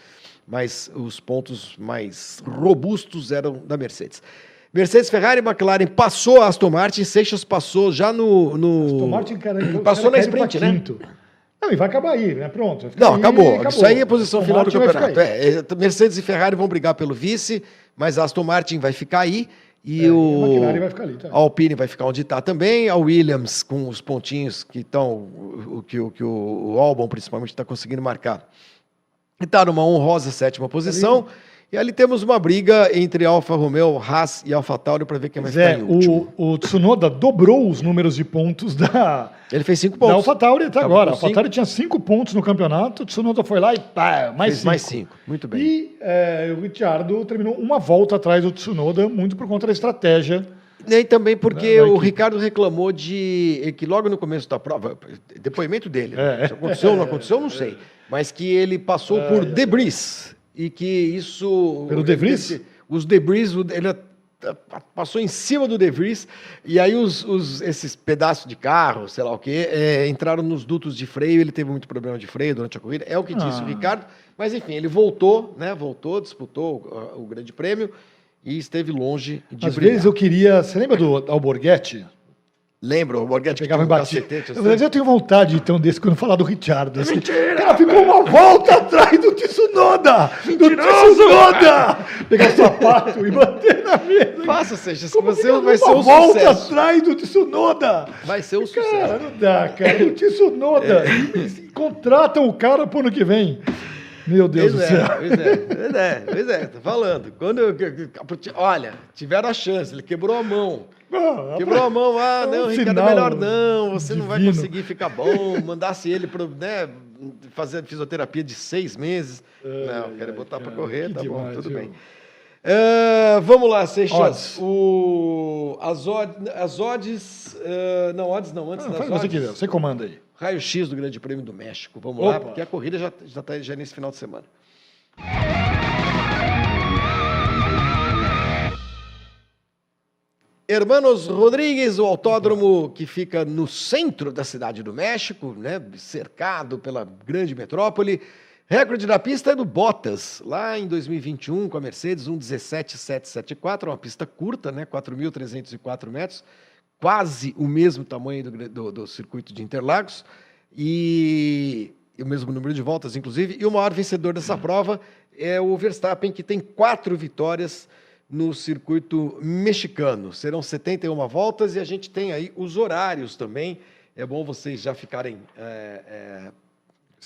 Mas os pontos mais robustos eram da Mercedes. Mercedes, Ferrari, McLaren passou a Aston Martin, Seixas passou já no. no Aston Martin, cara, ele- passou na sprint, né? quinto. Não, e vai acabar aí, né? Pronto. Não, aí, acabou. Isso aí é a posição Aston final do Martin campeonato. É, é, Mercedes e Ferrari vão brigar pelo vice, mas a Aston Martin vai ficar aí. E É, a o McLaren vai ficar ali, tá? a Alpine vai ficar onde está também. A Williams com os pontinhos que estão, o que, o que o, o Albon principalmente está conseguindo marcar. E está numa honrosa sétima posição. E ali temos uma briga entre Alfa Romeo, Haas e Alfa Tauri para ver quem vai é, ficar em último. o, o Tsunoda dobrou os números de pontos da, Ele fez cinco da pontos. AlphaTauri até Tava agora. A cinco. AlphaTauri tinha cinco pontos no campeonato, o Tsunoda foi lá e pá, mais fez cinco. mais cinco. Muito bem. E é, o Ricciardo terminou uma volta atrás do Tsunoda, muito por conta da estratégia. Nem também porque o. Ricardo reclamou de que logo no começo da prova, depoimento dele, né? É. se aconteceu ou não aconteceu, não sei, mas que ele passou por debris e que isso Pelo debris? esse- os debris, o- ele passou em cima do debris e aí os, os- esses pedaços de carro, sei lá o que, entraram nos dutos de freio. Ele teve muito problema de freio durante a corrida, é o que disse Ah. o Ricardo. Mas enfim, ele voltou, né? Voltou, disputou o, o Grande Prêmio e esteve longe de Às brilhar. vezes eu queria. Você lembra do Alborguete? Lembra? O Borghetti Pegava e um cacetete, Às assim? vezes eu tenho vontade um desse quando falar do Richard. Assim. Mentira, O cara ficou uma volta atrás do Tsunoda! Do! Tsunoda! Pegar o sapato e bater na mesa. Faça, seja, Como você vai ser uma um volta sucesso. atrás do Tsunoda! Vai ser um Cara, sucesso. não dá, cara. O Tsunoda. E Contratam o cara pro ano que vem. Meu Deus Pois do é, céu. pois é, pois é, pois é, tô falando. Quando eu, olha, tiveram a chance, ele quebrou a mão. Ah, Quebrou a mão, ah, É um não, Ricardo, é sinal melhor não, você não vai divino. conseguir ficar bom. Mandasse ele pro, né, fazer fisioterapia de seis meses. não, quero ai, botar para correr, tá bom, demais, tudo viu? bem. Ah, vamos lá, Seixas. Odds. O, as, od, as odds. ah, não, odds não, antes Ah, das faz o que você odds. quiser, você comanda aí. Raio-X do Grande Prêmio do México. Vamos lá, Opa. porque a corrida já está já tá, já nesse final de semana. Hermanos Rodrigues, o autódromo que fica no centro da cidade do México, né, cercado pela grande metrópole. Recorde da pista é do Bottas, lá em 2021, com a Mercedes 1.17.774, uma pista curta, né, 4.304 metros, quase o mesmo tamanho do, do- do circuito de Interlagos, e o mesmo número de voltas, inclusive. E o maior vencedor dessa prova é o Verstappen, que tem quatro vitórias no circuito mexicano. Serão 71 voltas e a gente tem aí os horários também. É bom vocês já ficarem é, é,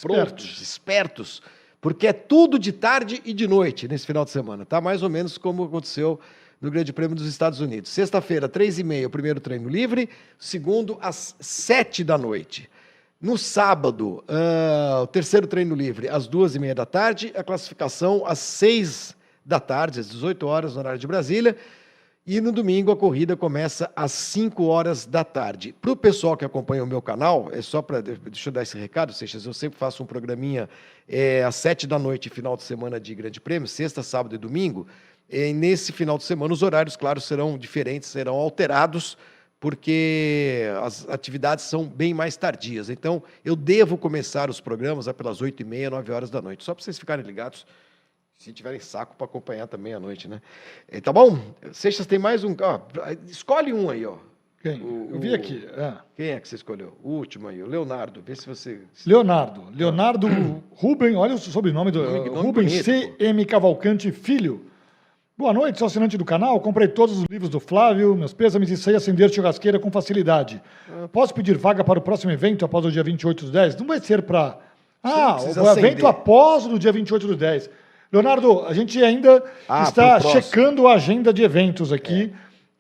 prontos, espertos, porque é tudo de tarde e de noite nesse final de semana, tá? Mais ou menos como aconteceu no Grande Prêmio dos Estados Unidos. Sexta-feira, três e meia, o primeiro treino livre, segundo às sete da noite. No sábado, ah, o terceiro treino livre, às duas e meia da tarde, a classificação às seis da tarde, às 18 horas, no horário de Brasília. E no domingo a corrida começa às 5 horas da tarde. Para o pessoal que acompanha o meu canal, é só para. Deixa eu dar esse recado, Seixas. Eu sempre faço um programinha é, às 7 da noite, final de semana de Grande Prêmio, sexta, sábado e domingo. E nesse final de semana, os horários, claro, serão diferentes, serão alterados, porque as atividades são bem mais tardias. Então, eu devo começar os programas lá pelas 8 e meia, 9 horas da noite, só para vocês ficarem ligados se tiverem saco para acompanhar também à noite, né? Eh, Tá bom? Seixas tem mais um. Ó, escolhe um aí, ó. Quem? O- Eu vi aqui. ah. Quem é que você escolheu? O último aí, o Leonardo. Vê se você. Leonardo. Leonardo Ruben, olha o sobrenome do Nome- nome bonito, C.M. Cavalcante Filho. Boa noite, sou assinante do canal. Comprei todos os livros do Flávio, meus pêsames e sei acender churrasqueira com facilidade. Posso pedir vaga para o próximo evento após o dia 28 do 10? Não vai ser para. Ah, o evento após o dia 28 do 10. Leonardo, a gente ainda Ah, está checando a agenda de eventos aqui.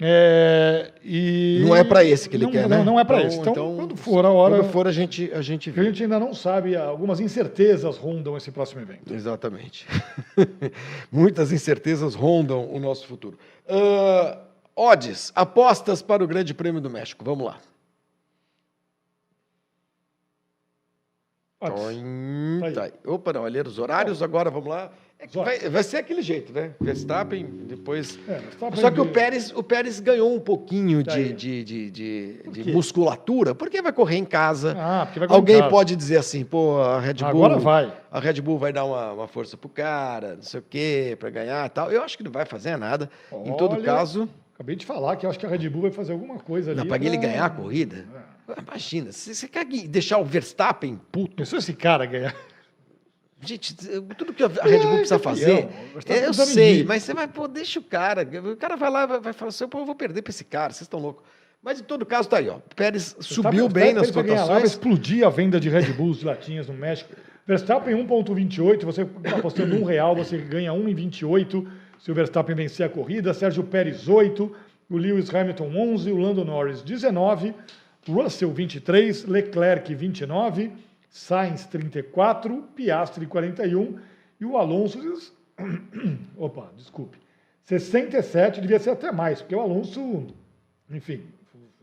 É, e Não é para esse que ele não, quer, não, né? Não é para esse. Então, quando for a hora. Quando for, a gente, a gente Porque a vê. gente ainda não sabe, algumas incertezas rondam esse próximo evento. Exatamente. Muitas incertezas rondam o nosso futuro. Ah, odds, apostas para o Grande Prêmio do México. Vamos lá. Odds. Tá tá. Opa, não, olha os horários, agora vamos lá. É vai, vai ser aquele jeito, né? Verstappen, depois. É, Verstappen Só que o de- Pérez, o Pérez ganhou um pouquinho Tá de, de, de, de, de quê? musculatura, porque vai correr em casa. Ah, porque vai correr em Alguém casa. pode dizer assim, pô, a Red Bull. Agora vai. A Red Bull vai dar uma, uma força pro cara, não sei o quê, para ganhar e tal. Eu acho que não vai fazer nada. em todo Olha, caso, Acabei de falar que eu acho que a Red Bull vai fazer alguma coisa ali. não, para ele pra- ganhar a corrida. Imagina, se você quer deixar o Verstappen puto. Pensou esse cara ganhar? Gente, tudo que a Red Bull É, precisa fazer, Verstappen é, eu sei, mas você vai, pô, deixa o cara. O cara vai lá e vai, vai falar assim, pô, eu vou perder para esse cara, vocês estão loucos. Mas em todo caso, tá aí, ó. Pérez subiu Verstappen- bem nas Verstappen vai ganhar lá, vai cotações. explodir a venda de Red Bulls de latinhas no México. Verstappen 1,28, você tá apostando um real, você ganha 1,28 se o Verstappen vencer a corrida. Sérgio Pérez 8, o Lewis Hamilton 11, o Lando Norris 19, Russell 23, Leclerc 29, Sainz 34, Piastri 41 e o Alonso opa, desculpe, 67, devia ser até mais, porque o Alonso, enfim,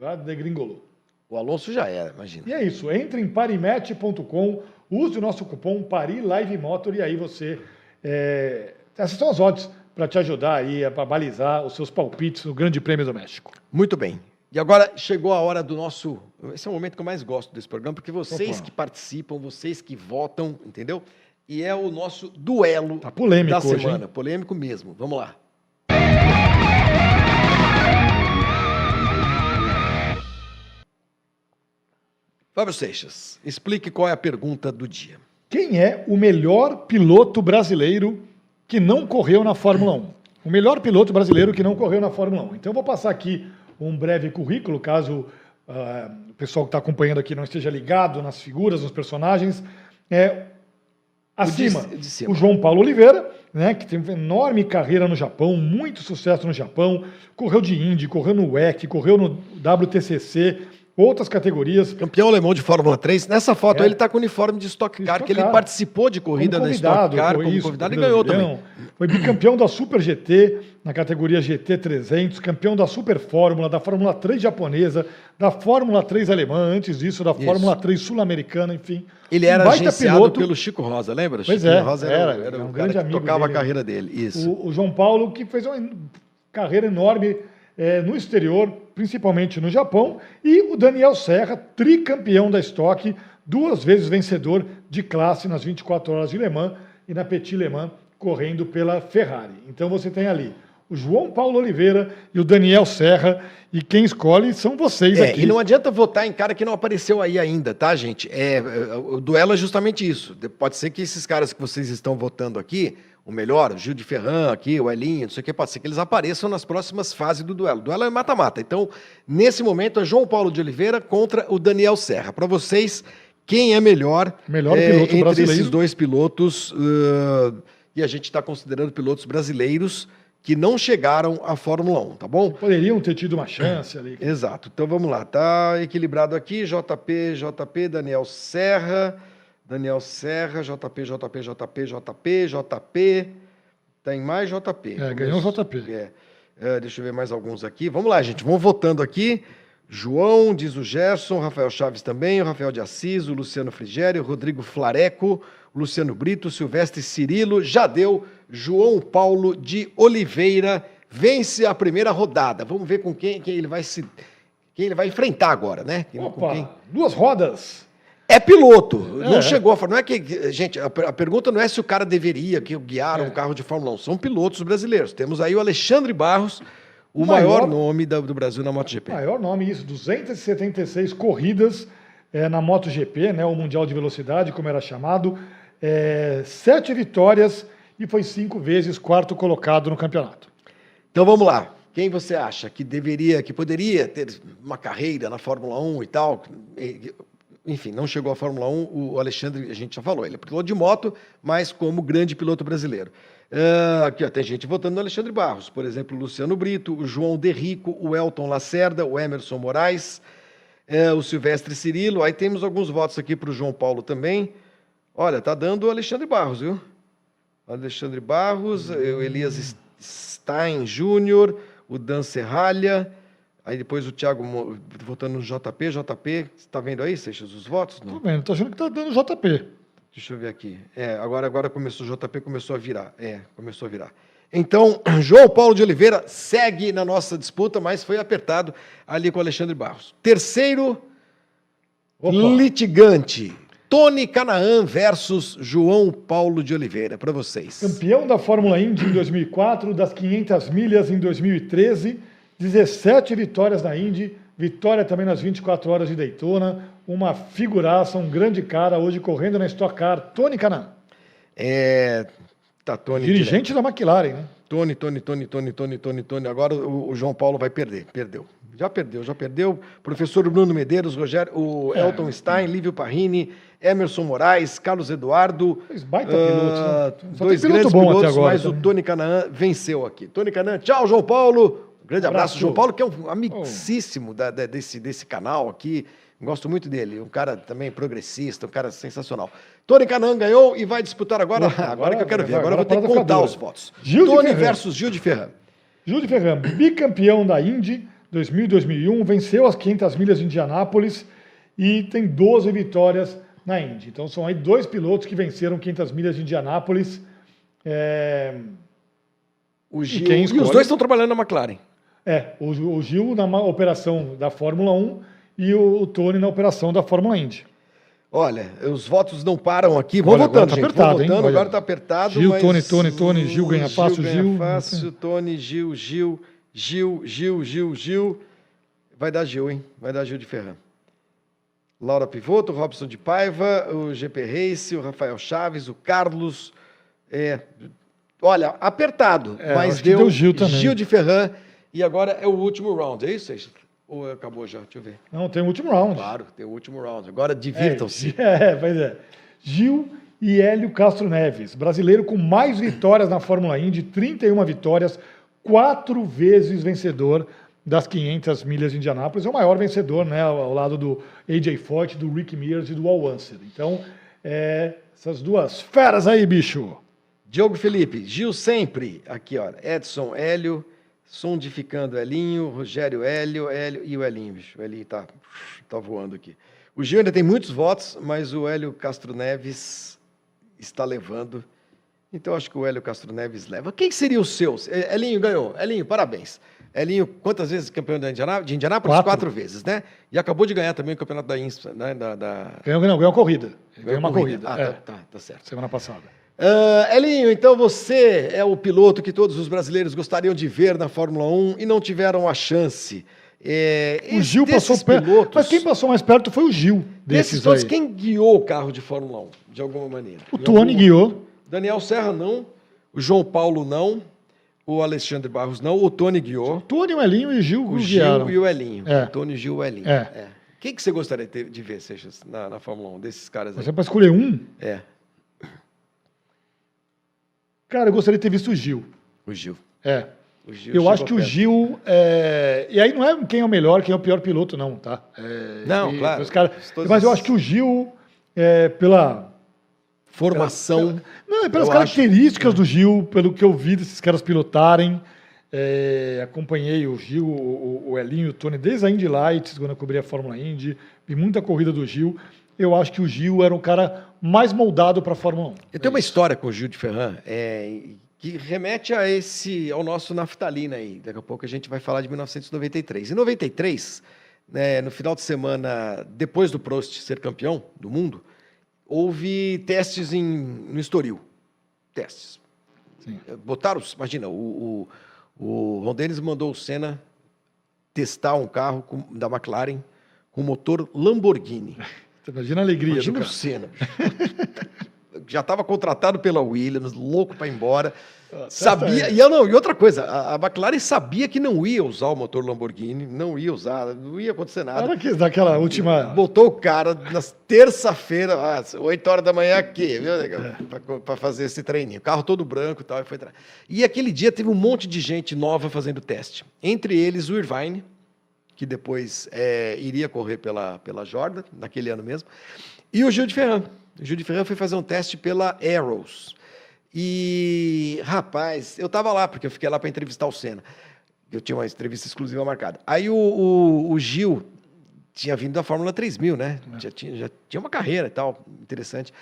já degringolou. O Alonso já era, imagina. E é isso, entre em parimatch.com, use o nosso cupom PARILiveMotor e aí você. É, essas são as odds para te ajudar aí a balizar os seus palpites no Grande Prêmio do México. Muito bem. E agora chegou a hora do nosso. Esse é o momento que eu mais gosto desse programa, porque vocês Opa. que participam, vocês que votam, entendeu? E é o nosso duelo Tá polêmico da hoje, semana. hein? Polêmico mesmo. Vamos lá. Fábio Seixas, explique qual é a pergunta do dia. Quem é o melhor piloto brasileiro que não correu na Fórmula 1? O melhor piloto brasileiro que não correu na Fórmula 1. Então eu vou passar aqui um breve currículo, caso ah, o pessoal que está acompanhando aqui não esteja ligado nas figuras, nos personagens. É, acima, de- de cima. o João Paulo Oliveira, né, que tem uma enorme carreira no Japão, muito sucesso no Japão, correu de Indy, correu no WEC, correu no WTCC, outras categorias. Campeão alemão de Fórmula 3. Nessa foto É. ele está com o uniforme de Stock Car, Stock que ele Car. participou de corrida da Stock Car como isso, convidado e ganhou também. Foi bicampeão da Super GT, na categoria GT 300, campeão da Super Fórmula, da Fórmula 3 japonesa, da Fórmula 3 alemã, antes disso, da Fórmula 3 sul-americana, enfim. Ele Um era baita agenciado piloto. pelo Chico Rosa, lembra? Pois Chico é, Rosa era, era, era um cara grande amigo tocava dele. a carreira dele. Isso. O, o João Paulo, que fez uma carreira enorme eh, no exterior, principalmente no Japão, e o Daniel Serra, tricampeão da Stock, duas vezes vencedor de classe nas 24 horas de Le Mans e na Petit Le Mans, correndo pela Ferrari. Então você tem ali o João Paulo Oliveira e o Daniel Serra, e quem escolhe são vocês É, aqui. e não adianta votar em cara que não apareceu aí ainda, tá, gente? É, é, o duelo é justamente isso. De- Pode ser que esses caras que vocês estão votando aqui, o melhor, o Gil de Ferran aqui, o Elinho, não sei o que, pode ser que eles apareçam nas próximas fases do duelo. O duelo é mata-mata. Então, nesse momento, é João Paulo de Oliveira contra o Daniel Serra. Para vocês, quem é melhor, Melhor é, piloto entre brasileiro. esses dois pilotos? uh, e a gente está considerando pilotos brasileiros que não chegaram à Fórmula 1, tá bom? Poderiam ter tido uma chance ali. Exato. Então vamos lá. Tá equilibrado aqui. JP, JP, Daniel Serra. Daniel Serra, JP, JP, JP, JP, JP. Tem mais JP. É, ganhou JP. É. É, deixa eu ver mais alguns aqui. Vamos lá, gente. Vamos votando aqui. João, diz o Gerson, Rafael Chaves também, o Rafael de Assis, o Luciano Frigério, Rodrigo Flareco, Luciano Brito, Silvestre Cirilo, já deu, João Paulo de Oliveira vence a primeira rodada. Vamos ver com quem, quem ele vai se quem ele vai enfrentar agora, né? Opa, quem? duas rodas. É piloto, É. não chegou a Não é que, gente, a, a pergunta não é se o cara deveria que guiar É. um carro de Fórmula 1, são pilotos brasileiros. Temos aí o Alexandre Barros, o O maior, maior- nome da- do Brasil na MotoGP. Maior nome isso, 276 corridas eh, na MotoGP, né, o Mundial de Velocidade, como era chamado, eh, sete vitórias e foi cinco vezes quarto colocado no campeonato. Então vamos lá. Quem você acha que deveria, que poderia ter uma carreira na Fórmula 1 e tal? Enfim, não chegou à Fórmula 1, o Alexandre, a gente já falou, ele é piloto de moto, mas como grande piloto brasileiro. Ah, aqui, ó, tem gente votando no Alexandre Barros, por exemplo, o Luciano Brito, o João Derrico, o Elton Lacerda, o Emerson Moraes, eh, o Silvestre Cirilo. Aí temos alguns votos aqui para o João Paulo também. Olha, tá dando o Alexandre Barros, viu? Alexandre Barros, o Elias Stein Júnior, o Dan Serralha, aí depois o Thiago votando no JP, JP, você está vendo aí, Seixas, os votos? Não. Tô vendo, tô achando que tá dando JP. Deixa eu ver aqui. É, agora, agora começou, o JP começou a virar. É, começou a virar. Então, João Paulo de Oliveira segue na nossa disputa, mas foi apertado ali com o Alexandre Barros. Terceiro Opa. litigante, Tony Canaan versus João Paulo de Oliveira, para vocês. Campeão da Fórmula Indy em 2004, das 500 milhas em 2013, 17 vitórias na Indy, vitória também nas 24 horas de Daytona, uma figuraça, um grande cara, hoje correndo na Stock Car, Tony Canan, É, tá, Tony. dirigente da McLaren, né? Tony, Tony, Tony, Tony, Tony, Tony, Tony. Agora o, o João Paulo vai perder. Perdeu. Já perdeu, já perdeu. Professor Bruno Medeiros, Rogério, o É. Elton Stein, Lívio Parrini, Emerson Moraes, Carlos Eduardo. Dois baita ah, pilotos, né? Dois piloto grandes pilotos, mas também. o Tony Canaan venceu aqui. Tony Canaan, tchau, João Paulo. Grande abraço, Abraço. João Paulo, que é um amicíssimo da- da- desse, desse canal aqui. Gosto muito dele, um cara também progressista, um cara sensacional. Tony Canaan ganhou e vai disputar agora. Agora- Agora, que eu quero ver, agora- agora, eu vou ter que a parada contar os votos. Gil Tony versus Gil de Ferran. Júlio de Ferran, bicampeão da Indy 2000 e 2001, venceu as 500 milhas de Indianápolis e tem 12 vitórias na Indy. Então são aí dois pilotos que venceram 500 milhas de Indianápolis. É, O Gil, quem e os dois estão trabalhando na McLaren. É, o, o Gil na operação da Fórmula 1 e o, o Tony na operação da Fórmula Indy. Olha, os votos não param aqui. Vamos Olha, agora votando, tá gente. apertado, Vamos votando, agora está apertado. Gil, mas Tony, Tony, Tony, Gil ganha fácil, ganha Gil- fácil, Tony, Gil, Gil, Gil, Gil, Gil, Gil. Vai dar Gil, hein? Vai dar Gil de Ferran. Laura Pivoto, Robson de Paiva, o GP Race, o Rafael Chaves, o Carlos. É, olha, apertado, É, mas deu, deu Gil também. Gil de Ferran. E agora é o último round, é isso, Seixas? Ou acabou já? Deixa eu ver. Não, tem o último round. Claro, tem o último round. Agora divirtam-se. É, pois é. Gil e Hélio Castro Neves, brasileiro com mais vitórias na Fórmula Indy, 31 vitórias, quatro vezes vencedor das 500 milhas de Indianápolis, é o maior vencedor, né, ao lado do AJ Foyt, do Rick Mears e do Al Unser. Então, é, essas duas feras aí, bicho. Diogo Felipe, Gil sempre, aqui ó, Edson, Hélio, sondificando Elinho, Rogério Hélio, Hélio e o Elinho, bicho, o Elinho tá, tá voando aqui. O Gil ainda tem muitos votos, mas o Hélio Castro Neves está levando. Então acho que o Hélio Castro Neves leva. Quem seria o seu? Elinho ganhou. Elinho, parabéns. Elinho, quantas vezes campeão de Indianápolis? Quatro. Quatro vezes, né? E acabou de ganhar também o campeonato da INSPA, né? Da, da... Ganhou, não, ganhou uma corrida. Ganhou uma corrida. Ah, é. tá, tá, tá certo. Semana passada. Uh, Elinho, então você é o piloto que todos os brasileiros gostariam de ver na Fórmula 1 e não tiveram a chance. É, o Gil passou perto. Mas quem passou mais perto foi o Gil. Desses, todos, aí. quem guiou o carro de Fórmula 1, de alguma maneira? O Tony guiou. Daniel Serra não, o João Paulo não, o Alexandre Barros não, o Tony guiou. O Tony, o Elinho e o Gil O Gil e o Elinho. É. O Tony, o Gil e o Elinho. É. é. Quem que você gostaria de ver, Seixas, na, na Fórmula 1, desses caras aí? Você é para escolher um? É. Cara, eu gostaria de ter visto o Gil. O Gil. É. O Gil eu acho que perto. o Gil. É... E aí não é quem é o melhor, quem é o pior piloto, não, tá? É... Não, e, claro. Os cara... Mas eu acho que o Gil, é, pela. Formação. Pela... Não, é pelas características acho. do Gil, pelo que eu vi desses caras pilotarem. É, acompanhei o Gil, o, o Elinho e o Tony desde a Indy Lights, quando eu cobri a Fórmula Indy, vi muita corrida do Gil. Eu acho que o Gil era o cara mais moldado para a Fórmula 1. Eu tenho uma história com o Gil de Ferran é, que remete a esse, ao nosso naftalina aí. Daqui a pouco a gente vai falar de 1993. Em 93, né, no final de semana, depois do Prost ser campeão do mundo, houve testes em, no Estoril. Testes. Sim. Botaram, imagina, o, o, o Ron Dennis mandou o Senna testar um carro com, da McLaren com motor Lamborghini. Você imagina a alegria imagina do o Senna. Já estava contratado pela Williams, louco para ir embora. Ah, sabia, e, não, e outra coisa, a, a, McLaren sabia que não ia usar o motor Lamborghini, não ia usar, não ia acontecer nada. Era que, daquela última. Botou o cara na terça-feira, às 8 horas da manhã aqui, viu, é. para fazer esse treininho. Carro todo branco e tal. E, foi e aquele dia teve um monte de gente nova fazendo teste. Entre eles o Irvine, que depois é, iria correr pela, pela Jordan, naquele ano mesmo, e o Gil de Ferran. O Gil de Ferran foi fazer um teste pela Arrows. E, rapaz, eu estava lá, porque eu fiquei lá para entrevistar o Senna. Eu tinha uma entrevista exclusiva marcada. Aí o, o, o Gil tinha vindo da Fórmula 3000, né? É. Já, tinha, já tinha uma carreira e tal, interessante.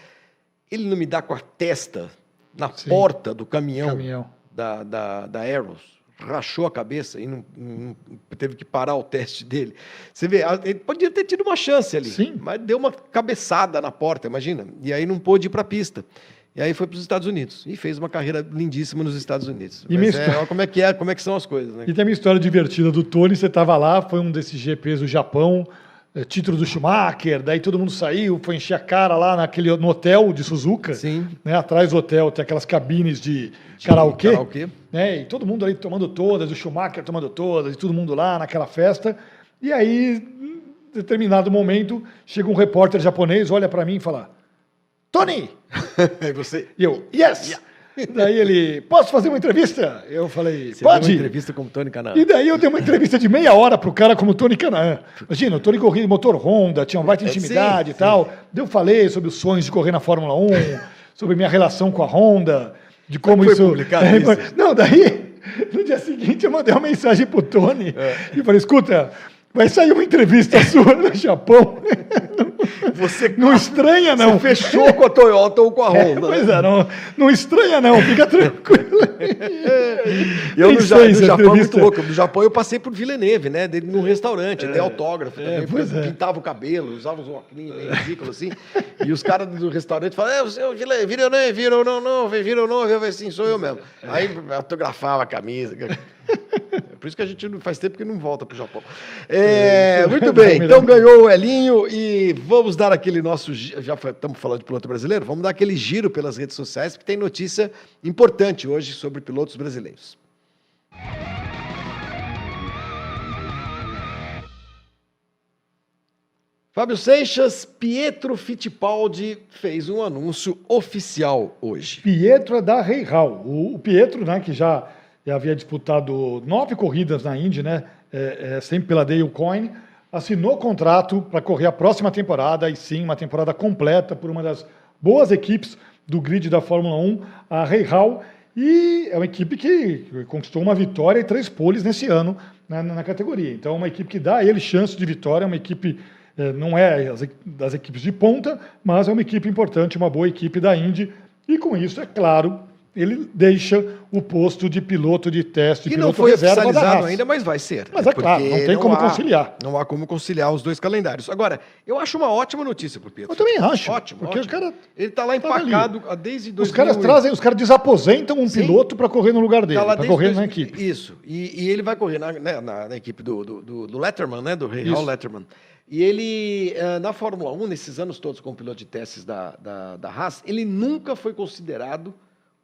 Ele não me dá com a testa na Sim. porta do caminhão, caminhão. Da, da, da Arrows rachou a cabeça e não, não, teve que parar o teste dele. Você vê, ele podia ter tido uma chance ali, Sim. mas deu uma cabeçada na porta, imagina. E aí não pôde ir para a pista. E aí foi para os Estados Unidos e fez uma carreira lindíssima nos Estados Unidos. E Mas história... é, como é que é, como é que são as coisas, né? E tem uma história divertida do Tony, você estava lá, foi um desses GPs do Japão, é, título do Schumacher, daí todo mundo saiu, foi encher a cara lá naquele, no hotel de Suzuka. Sim. Né, atrás do hotel tem aquelas cabines de, de karaokê. karaokê. Né, e todo mundo ali tomando todas, o Schumacher tomando todas, e todo mundo lá naquela festa. E aí, em determinado momento, chega um repórter japonês, olha para mim e fala: Tony! e você? E eu, yes! Yeah. Daí ele, posso fazer uma entrevista? Eu falei, Você pode. Deu uma entrevista como Tony Canaan. E daí eu dei uma entrevista de meia hora pro cara como Tony Canaan. Imagina, o Tony corria motor Honda, tinha uma baita É, intimidade sim, e tal. Daí eu falei sobre os sonhos de correr na Fórmula 1, sobre minha relação com a Honda, de como foi isso... publicado É, isso? Não, daí, no dia seguinte eu mandei uma mensagem pro Tony É. e falei, escuta, vai sair uma entrevista sua no Japão. Você Não estranha, não. Você fechou com a Toyota ou com a É, Honda. pois é, não, não estranha não, fica tranquilo. Eu no, ja no Japão é muito louco. No Japão eu passei por Villeneuve, né? Dele num restaurante, dei autógrafo também. pois é. Pintava o cabelo, usava uns óculos meio ridículos assim. E os caras do restaurante falavam, é, o seu Villeneuve, Villeneuve, viram não, não, viram não, eu falei assim, sou eu mesmo. Aí autografava a camisa. É por isso que a gente não faz tempo que não volta pro Japão. É, muito bem, então ganhou o Elinho e vamos dar aquele nosso. Já estamos falando de piloto brasileiro, vamos dar aquele giro pelas redes sociais, porque tem notícia importante hoje sobre pilotos brasileiros. Fábio Seixas, Pietro Fittipaldi fez um anúncio oficial hoje. Pietro é da Rei Hall. O, o Pietro, né, que já havia disputado nove corridas na Indy, né, é, é, sempre pela Dale Coyne, assinou contrato para correr a próxima temporada, e sim, uma temporada completa por uma das boas equipes do grid da Fórmula 1, a Rei Hall, e é uma equipe que conquistou uma vitória e três poles nesse ano na, na categoria. Então, é uma equipe que dá a ele chance de vitória, é uma equipe é, não é das equipes de ponta, mas é uma equipe importante, uma boa equipe da Indy. E com isso, é claro, ele deixa o posto de piloto de teste. Que não foi oficializado ainda, mas vai ser. Mas é claro, não tem não como há, conciliar. Não há como conciliar os dois calendários. Agora, eu acho uma ótima notícia para o Pietro. Eu também acho. Ótimo, porque ótimo. O cara ele está lá empacado tá desde 2000. Os caras trazem, os caras desaposentam um Sim. piloto para correr no lugar dele, tá para correr dois, na equipe. Isso, e, e, ele vai correr na, né, na, na equipe do, do, do, do Letterman, né, do Real Letterman. E ele, eh, na Fórmula 1, nesses anos todos como piloto de testes da, da, da Haas, ele nunca foi considerado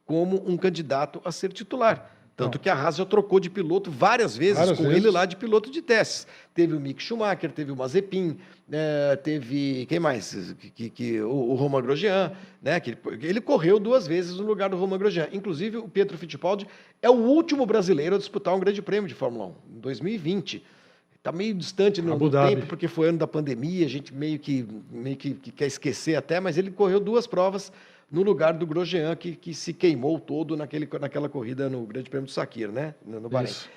como um candidato a ser titular. Tanto que a Haas já trocou de piloto várias vezes várias com vezes. ele lá de piloto de testes. Teve o Mick Schumacher, teve o Mazepin, né, teve. Quem mais? Que, que, que o, o Romain Grosjean, né? Que ele correu duas vezes no lugar do Romain Grosjean. Inclusive, o Pietro Fittipaldi é o último brasileiro a disputar um grande prêmio de Fórmula 1, em 2020. Está meio distante no, no tempo, porque foi ano da pandemia, a gente meio que, meio que, que, quer esquecer até, mas ele correu duas provas no lugar do Grosjean, que, que se queimou todo naquele, naquela corrida no Grande Prêmio do Sakir, né? No Bahrein. Isso.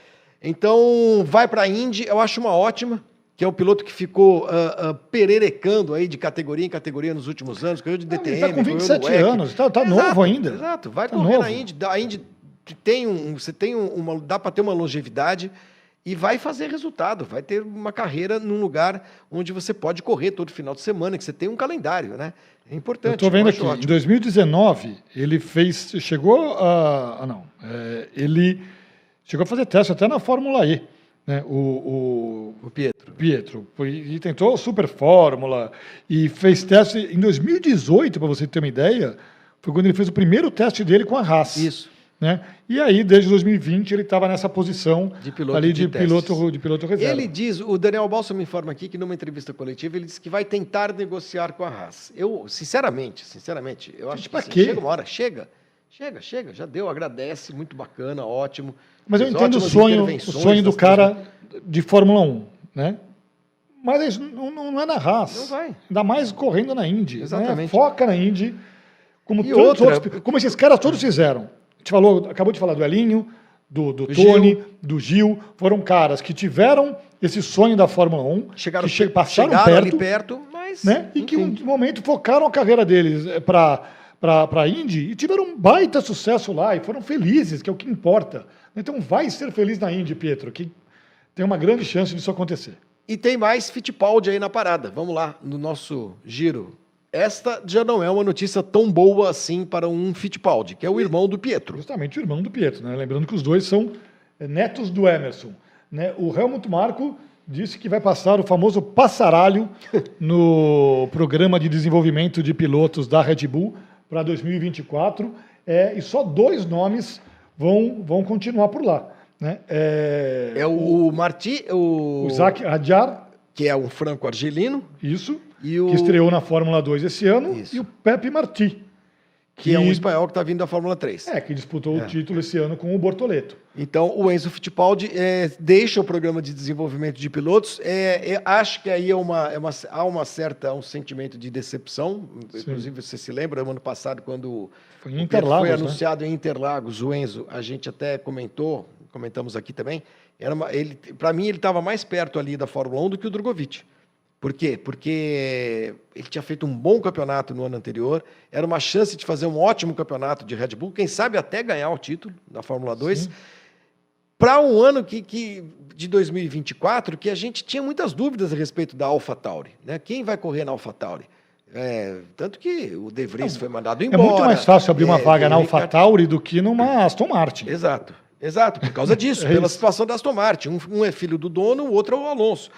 Então, vai para a Indy, eu acho uma ótima, que é um piloto que ficou uh, uh, pererecando aí de categoria em categoria nos últimos anos, correu de DTM. Está com 27 anos, está tá novo ainda. Exato, vai tá correr novo. na Indy. A Indy tem um, você tem uma, dá para ter uma longevidade e vai fazer resultado, vai ter uma carreira num lugar onde você pode correr todo final de semana, que você tem um calendário, né? É importante. Eu estou vendo aqui, ótimo. em 2019, ele fez, chegou a, ah, não, é, ele chegou a fazer teste até na Fórmula E, né? O, o, o Pietro. Pietro, e tentou Super Fórmula, e fez teste em 2018, para você ter uma ideia, foi quando ele fez o primeiro teste dele com a Haas. Isso. Né? E aí, desde 2020, ele estava nessa posição de piloto ali de, de piloto, de piloto reserva. Ele diz, o Daniel Balsa me informa aqui que numa entrevista coletiva ele disse que vai tentar negociar com a Haas. Eu, sinceramente, sinceramente, eu acho que assim, chega uma hora, chega, chega, chega, já deu, agradece, muito bacana, ótimo. Mas eu entendo o sonho, o sonho do cara de Fórmula 1, né? Mas não, não é na Haas. Não vai. Ainda mais correndo na Indy. Né? Exatamente. Né? Foca na Indy, como, todos outra... outros, como esses caras todos fizeram gente falou, acabou de falar do Elinho, do, do Tony, Gil. do Gil. Foram caras que tiveram esse sonho da Fórmula 1, chegaram, que che passaram chegaram perto, perto, mas. Né, e que, um momento, focaram a carreira deles eh, para para a Indy e tiveram um baita sucesso lá e foram felizes, que é o que importa. Então vai ser feliz na Indy, Pietro, que tem uma grande chance disso acontecer. E tem mais Fittipaldi aí na parada. Vamos lá, no nosso giro esta já não é uma notícia tão boa assim para um Fittipaldi, que é o irmão do Pietro. Justamente o irmão do Pietro, né? Lembrando que os dois são eh, netos do Emerson. Né? O Helmut Marko disse que vai passar o famoso passaralho no programa de desenvolvimento de pilotos da Red Bull para 2024, é, e só dois nomes vão, vão continuar por lá. Né? É, é o, o Marti, o... o Isaac Adjar, que é um franco-argelino. Isso. O... Que estreou na Fórmula 2 esse ano. Isso. E o Pepe Martí. Que, que é um espanhol que está vindo da Fórmula 3. É, que disputou é. o título esse ano com o Bortoleto. Então, o Enzo Fittipaldi é, deixa o programa de desenvolvimento de pilotos. É, é acho que aí é uma, é uma, há uma certa, um sentimento de decepção. Sim. Inclusive, você se lembra, ano passado, quando foi, foi né? anunciado né? em Interlagos, o Enzo, a gente até comentou, comentamos aqui também, para mim, ele estava mais perto ali da Fórmula 1 do que o Drogovic. Por quê? Porque ele tinha feito um bom campeonato no ano anterior, era uma chance de fazer um ótimo campeonato de Red Bull, quem sabe até ganhar o título da Fórmula 2. Para um ano que, que, de 2024 que a gente tinha muitas dúvidas a respeito da AlphaTauri. Né? Quem vai correr na AlphaTauri? É, tanto que o De Vries foi mandado embora. É muito mais fácil abrir uma é, vaga na AlphaTauri do que numa Aston Martin. Exato. Exato, por causa disso, é pela situação da Aston Martin. Um, um, é filho do dono, o outro é o Alonso.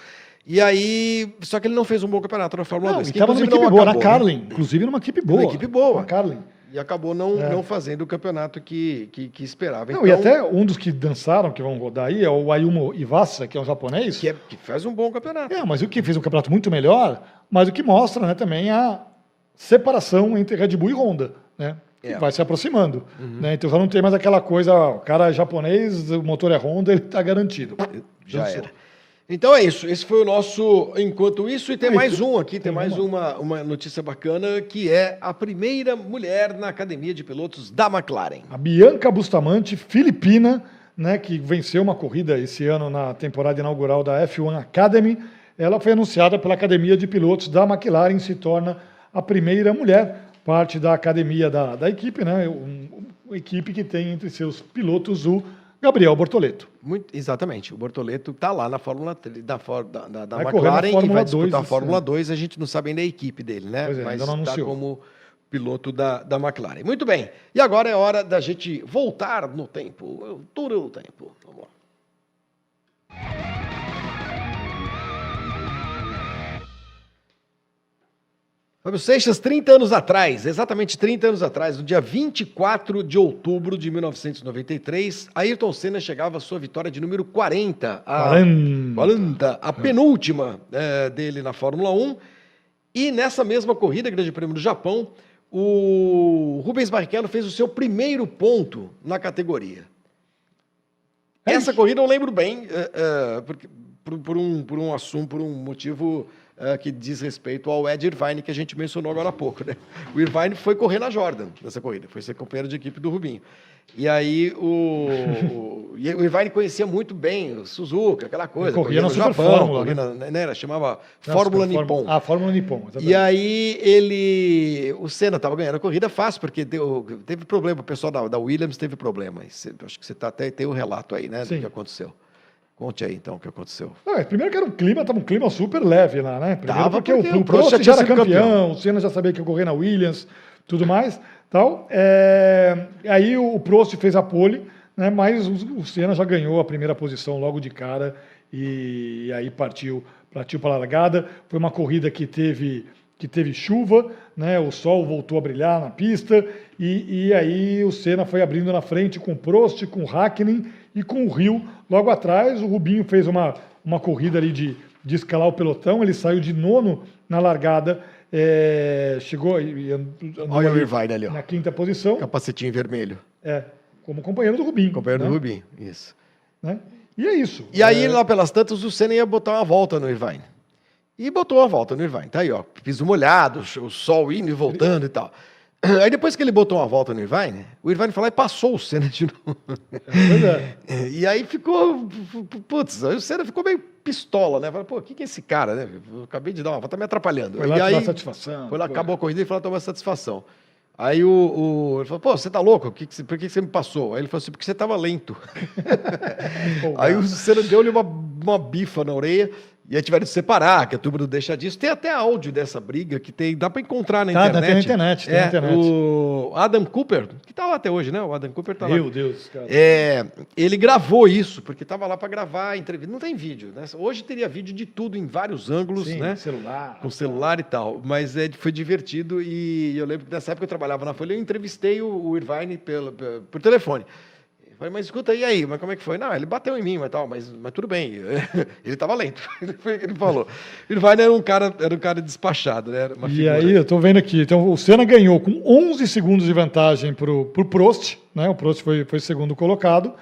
E aí, só que ele não fez um bom campeonato na Fórmula não, 2. Estava numa equipe boa, acabou, na Carlin, né? inclusive numa equipe boa. Uma equipe boa. Na Carlin. E acabou não, É. não fazendo o campeonato que, que, que esperava. Não, e até um dos que dançaram, que vão rodar aí, é o Ayumu Iwasa, que é um japonês. que, é- que faz um bom campeonato. É, mas o que fez um campeonato muito melhor, mas o que mostra né, também a separação entre Red Bull e Honda, né? Que É. Uhum. vai se aproximando. Né? Então já não tem mais aquela coisa, ó, o cara é japonês, o motor é Honda, ele está garantido. Já Dançou. era. Então é isso. Esse foi o nosso Enquanto Isso. E tem mais um aqui, tem tem mais uma, uma notícia bacana, que é a primeira mulher na academia de pilotos da McLaren. A Bianca Bustamante, filipina, né, que venceu uma corrida esse ano na temporada inaugural da F1 Academy, ela foi anunciada pela Academia de Pilotos da McLaren e se torna a primeira mulher parte da academia da, da equipe, né, um- uma equipe que tem entre seus pilotos o Gabriel Bortoleto. Muito, exatamente. O Bortoleto está lá na Fórmula 3, da, da, da, McLaren e vai 2 disputar a esse Fórmula ano. 2. A gente não sabe ainda a equipe dele, né? É, Mas está como piloto da, da McLaren. Muito bem. E agora é hora da gente voltar no tempo. O túnel do tempo. Vamos lá. Fábio Seixas, 30 anos atrás, exatamente 30 anos atrás, no dia 24 de outubro de 1993, Ayrton Senna chegava à sua vitória de número 40. A, 40. 40, a penúltima eh, dele na Fórmula 1. E nessa mesma corrida, Grande Prêmio do Japão, o Rubens Barrichello fez o seu primeiro ponto na categoria. É Essa corrida eu lembro bem, eh, porque- por, por um, por um assunto, por um motivo eh, que diz respeito ao Ed Irvine, que a gente mencionou agora há pouco. Né? O Irvine foi correr na Jordan nessa corrida, foi ser companheiro de equipe do Rubinho. E aí o, o, o Irvine conhecia muito bem o Suzuka, aquela coisa. corria na no Super Japão, Fórmula, corria né? na- né, ela chamava Não, Fórmula Super Nippon. Ah, Fórmula Nippon. exatamente. E aí ele. O Senna estava ganhando a corrida fácil, porque deu- teve problema, o pessoal da, da Williams teve problema. Acho que você tá, até tem o relato aí, né? Sim. Do que aconteceu. Conte aí então o que aconteceu. É, primeiro que era um clima, estava um clima super leve lá, né? Primeiro Tava, porque, porque o, o Prost já já, era campeão, campeão. o Senna já sabia que ia correr na Williams, tudo mais. Tal. É, aí o, Prost fez a pole, né? mas o, o Senna já ganhou a primeira posição logo de cara e, e aí partiu, partiu para a largada. Foi uma corrida que teve, que teve chuva, né? o sol voltou a brilhar na pista e, e aí o Senna foi abrindo na frente com o Prost, com o Hakkinen e com o Rio logo atrás. O Rubinho fez uma, uma corrida ali de, de escalar o pelotão, ele saiu de nono na largada, é, chegou e andou Olha o Irvine ali, ó. na quinta posição, Capacetinho vermelho. é, como companheiro do Rubinho. Companheiro né? do Rubinho. Isso. né? E é isso. E aí, É, lá pelas tantas, o Senna ia botar uma volta no Irvine. E botou uma volta no Irvine. Tá aí, ó. Piso molhado, o sol indo e voltando e tal. Aí depois que ele botou uma volta no Irvine, o Irvine falou e passou o Senna de novo. é. E aí ficou, putz, aí o Senna ficou meio pistola, né? Falou, pô, o que, que é esse cara, né? Eu acabei de dar uma volta, tá me atrapalhando. Foi lá e aí, satisfação. foi lá, Foi. acabou a corrida e falou, toma satisfação. Aí o, o- ele falou, pô, você tá louco? Que que por que, que você me passou? Aí ele falou assim, porque você tava lento. Aí o Senna deu-lhe uma, uma bifa na orelha e aí tiveram de separar, que a turma não deixa disso. Tem até áudio dessa briga que tem, dá pra encontrar na Tá, internet. tem na internet, tem é, na internet. O Adam Cooper, que tá lá até hoje, né? O Adam Cooper tá lá. Meu Deus, cara. É, ele gravou isso, porque estava lá para gravar a entrevista. Não tem vídeo, né? Hoje teria vídeo de tudo em vários ângulos, Sim, né? celular. Com celular e tal. Mas é, foi divertido e eu lembro que nessa época eu trabalhava na Folha, eu entrevistei o, o Irvine pelo, pelo- por telefone. Falei, mas escuta, e aí? Mas como é que foi? Não, ele bateu em mim, mas tal, mas, mas tudo bem. ele estava lento. O ele falou. O Irvine era um cara, era um cara despachado, né? E figura. aí, eu tô vendo aqui. Então, o Senna ganhou com 11 segundos de vantagem pro, pro Prost, né? O Prost foi, foi segundo colocado.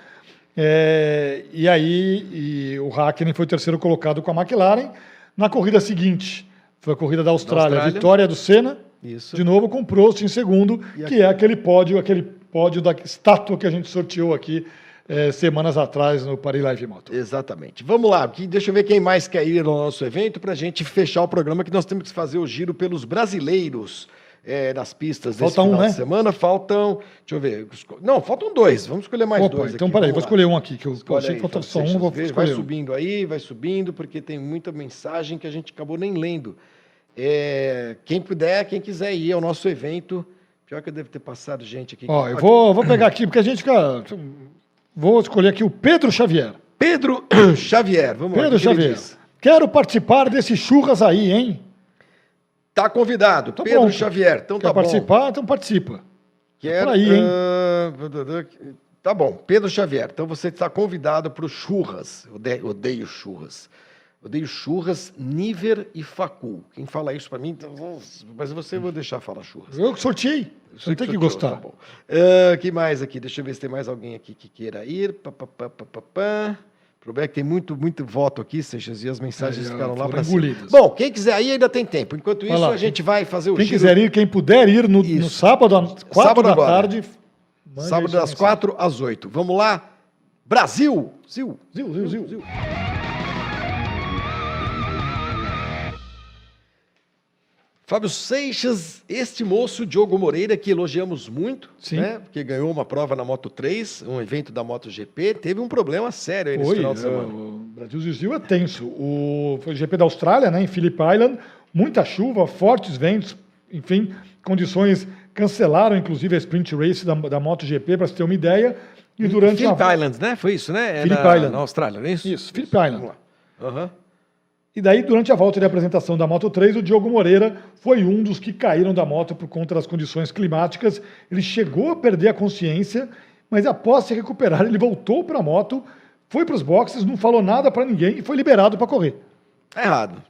É, e aí, e o Hakkinen foi o terceiro colocado com a McLaren. Na corrida seguinte, foi a corrida da Austrália, Austrália. vitória do Senna, Isso. de novo com o Prost em segundo, E que é aquele pódio, aquele pódio da estátua que a gente sorteou aqui é, semanas atrás no Paris Live Moto. Exatamente. Vamos lá, deixa eu ver quem mais quer ir no nosso evento para a gente fechar o programa, que nós temos que fazer o giro pelos brasileiros é, nas pistas Falta um, final né? de semana. Faltam, deixa eu ver, não, faltam dois, vamos escolher mais Opa, dois então aqui. peraí, vou escolher um aqui, que eu Escolhe achei aí, que faltava só Francisco, um, vou Vai escolher um. subindo aí, vai subindo, porque tem muita mensagem que a gente acabou nem lendo. É, quem puder, quem quiser ir ao nosso evento, pior que eu devo ter passado gente aqui. Ó, eu vou, vou pegar aqui, porque a gente fica. Vou escolher aqui o Pedro Xavier. Pedro Xavier, vamos lá. Pedro Xavier. Quero participar desse churras aí, hein? Tá convidado, Então Pedro pronto. Xavier. Então Quer tá bom. participar? Então participa. Quer, por aí, hein? ah, tá bom, Pedro Xavier. Então você está convidado para o churras. Odeio churras. Odeio churras, Niver e Facul. Quem fala isso para mim, então, mas você vou deixar falar churras. Eu que sorteei. Você tem que sorteou, gostar. Tá bom. Ah, que mais aqui? Deixa eu ver se tem mais alguém aqui que queira ir. Pá, pá, pá, pá, pá, pá. O problema é que tem muito, muito voto aqui, Seixas, e as mensagens É, ficaram lá para cima. Bom, quem quiser ir ainda tem tempo. Enquanto isso, lá, a gente vai fazer o Quem giro. quiser ir, quem puder ir no, no sábado, às quatro da agora. tarde. Sábado das. 4 às 8. Vamos lá. Brasil! Zil. Zil, zil, zil. Fábio Seixas, este moço, Diogo Moreira, que elogiamos muito, Sim. né? Porque ganhou uma prova na Moto 3, um evento da MotoGP, teve um problema sério aí nesse final de é, semana. o Brasil Zil é tenso. O, foi o GP da Austrália, né, em Phillip Island, muita chuva, fortes ventos, enfim, condições cancelaram inclusive a sprint race da, da MotoGP, para você ter uma ideia. E durante Phillip uma... Islands, né? Foi isso, né? Phillip na, Island. Na Austrália, não é isso? Isso, Phillip Island. Aham. E daí, durante a volta de apresentação da Moto 3, o Diogo Moreira foi um dos que caíram da moto por conta das condições climáticas. Ele chegou a perder a consciência, mas após se recuperar, ele voltou para a moto, foi para os boxes, não falou nada para ninguém e foi liberado para correr. Tá errado.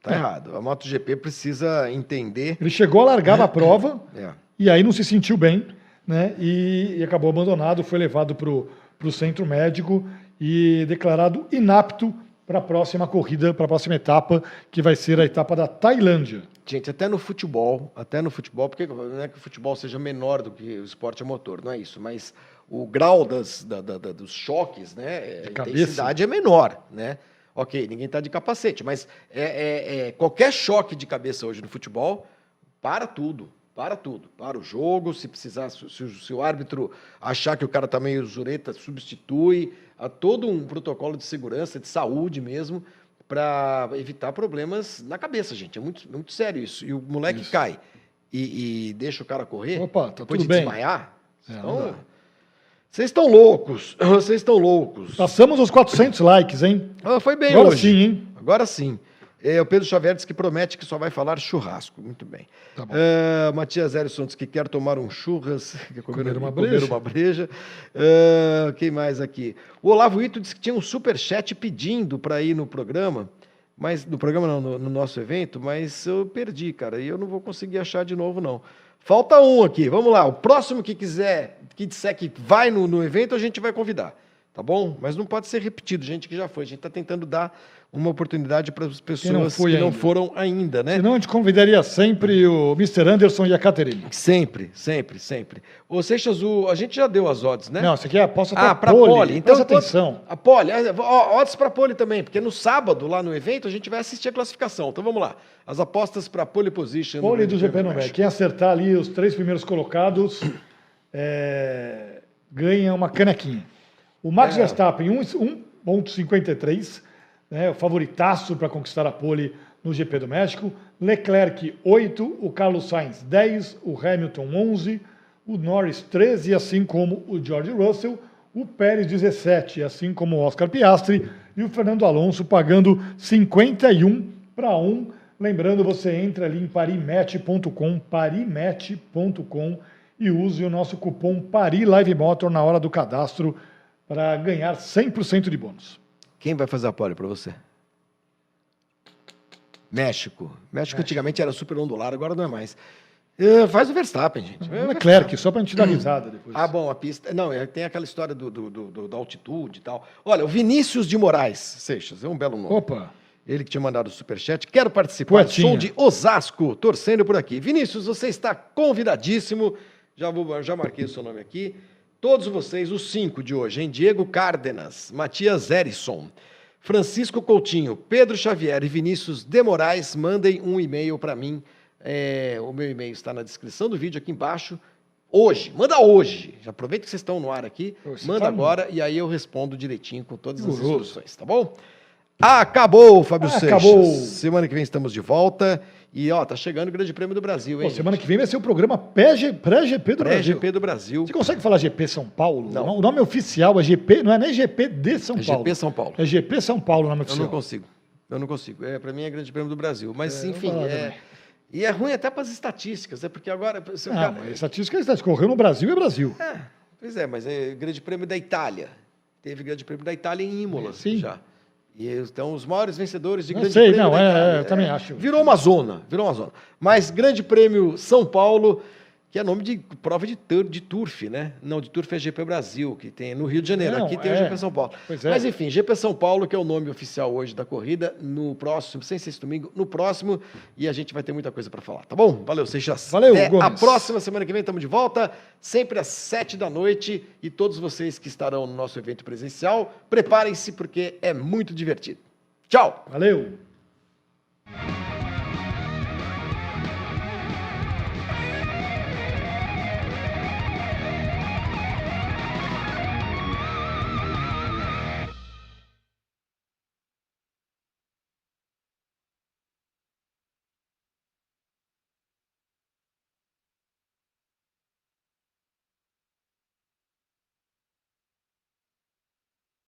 Tá É. errado. A MotoGP precisa entender. Ele chegou a largar a prova É. e aí não se sentiu bem, né? E, e acabou abandonado, foi levado para o centro médico e declarado inapto para a próxima corrida, para a próxima etapa, que vai ser a etapa da Tailândia. Gente, até no futebol, até no futebol, porque não é que o futebol seja menor do que o esporte a motor, não é isso, mas o grau das, da- da- da- dos choques, né, a cabeça. intensidade é menor, né? Ok, ninguém está de capacete, mas é, é- é- qualquer choque de cabeça hoje no futebol, para tudo, para tudo, para o jogo, se precisar, se, se o- árbitro achar que o cara está meio zureta, substitui, há todo um protocolo de segurança, de saúde mesmo, para evitar problemas na cabeça, gente. É muito, muito sério isso. E o moleque cai e, e deixa o cara correr, Opa, tá depois tudo de bem. desmaiar. É, então, vocês estão loucos. Vocês estão loucos. Passamos os 400 likes, hein? Ah, foi bem Agora hoje. sim, hein? Agora sim. É, o Pedro Xavier diz que promete que só vai falar churrasco. Muito bem. Tá. Ah, Matias Erison diz que quer tomar um churras, quer comer, Comer uma comer breja. uma breja. Ah, quem mais aqui? O Olavo Ito disse que tinha um superchat pedindo para ir no programa, mas no programa não, no, no nosso evento, mas eu perdi, cara, e eu não vou conseguir achar de novo, não. Falta um aqui, vamos lá. O próximo que quiser, que disser que vai no, no evento, a gente vai convidar, tá bom? Mas não pode ser repetido, gente que já foi. A gente está tentando dar uma oportunidade para as pessoas que não ainda. foram ainda, né? Senão a gente convidaria sempre o Mr. Anderson e a Caterine. Sempre, sempre, sempre. Ô, Seixas, o, a gente já deu as odds, né? Não, isso aqui é aposta Ah, para para pole. pole. Então, Presta atenção. A pole. é, Odds para pole também, porque no sábado, lá no evento, a gente vai assistir a classificação. Então vamos lá. As apostas para pole position. Pole do GP no México. México. Quem acertar ali os três primeiros colocados é, ganha uma canequinha. O Max É. Verstappen, um- 1,53, né, o favoritaço para conquistar a pole no GP do México. Leclerc, 8, o Carlos Sainz, 10, o Hamilton, 11, o Norris, 13, assim como o George Russell, o Pérez, 17, assim como o Oscar Piastri, e o Fernando Alonso pagando 51 para 1. Lembrando, você entra ali em parimatch.com, parimatch.com e use o nosso cupom PARILiveMotor na hora do cadastro para ganhar 100% de bônus. Quem vai fazer a pole para você? México. México antigamente era super ondulado, agora não é mais. É, faz o Verstappen, gente. É, O Leclerc, só para a gente dar risada depois. Ah, bom, a pista. Não, é, tem aquela história do, do- do- do- da altitude e tal. Olha, o Vinícius de Moraes, Seixas, é um belo nome. Opa, Ele que tinha mandado o superchat. Quero participar. Poetinha. Sou de Osasco, torcendo por aqui. Vinícius, você está convidadíssimo. Já, vou, já marquei o seu nome aqui. Todos vocês, os cinco de hoje, hein? Diego Cárdenas, Matias Erisson, Francisco Coutinho, Pedro Xavier e Vinícius de Moraes, mandem um e-mail para mim. É, o meu e-mail está na descrição do vídeo aqui embaixo. Hoje, manda hoje. Já aproveita que vocês estão no ar aqui. Você manda tá agora e aí eu respondo direitinho com todas as instruções, tá bom? Acabou, Fábio Seixas. Acabou. Semana que vem estamos de volta. E, ó, tá chegando o Grande Prêmio do Brasil, hein? Pô, semana que vem vai ser o programa pré-G- pré-GP do Brasil. Pré-GP do Brasil. Você consegue falar GP São Paulo? Não. O nome oficial é GP, não é nem GP de São É Paulo. GP São Paulo. É GP São Paulo o nome Eu oficial. não consigo. Eu não consigo. É, para mim é Grande Prêmio do Brasil. Mas, É, enfim, é. E é ruim até para as estatísticas, é porque agora. se Não, cara- mas estatística é estatística. Correu no Brasil é Brasil. É, pois é, mas é Grande Prêmio da Itália. Teve Grande Prêmio da Itália em Imola Sim. já. E então os maiores vencedores de Não Grande sei, Prêmio não, é, é, eu também acho. Virou uma zona, virou uma zona. Mas Grande Prêmio São Paulo, que é nome de prova de, tur, de turf, né? Não, de turf é GP Brasil, que tem no Rio de Janeiro. Não, Aqui tem o é. GP São Paulo. Pois é. Mas enfim, GP São Paulo, que é o nome oficial hoje da corrida, no próximo, sem ser esse domingo, no próximo, e a gente vai ter muita coisa para falar, tá bom? Valeu, Seixas. Valeu, Até a Gomes. próxima semana que vem estamos de volta, sempre às sete da noite, e todos vocês que estarão no nosso evento presencial, preparem-se porque é muito divertido. Tchau! Valeu!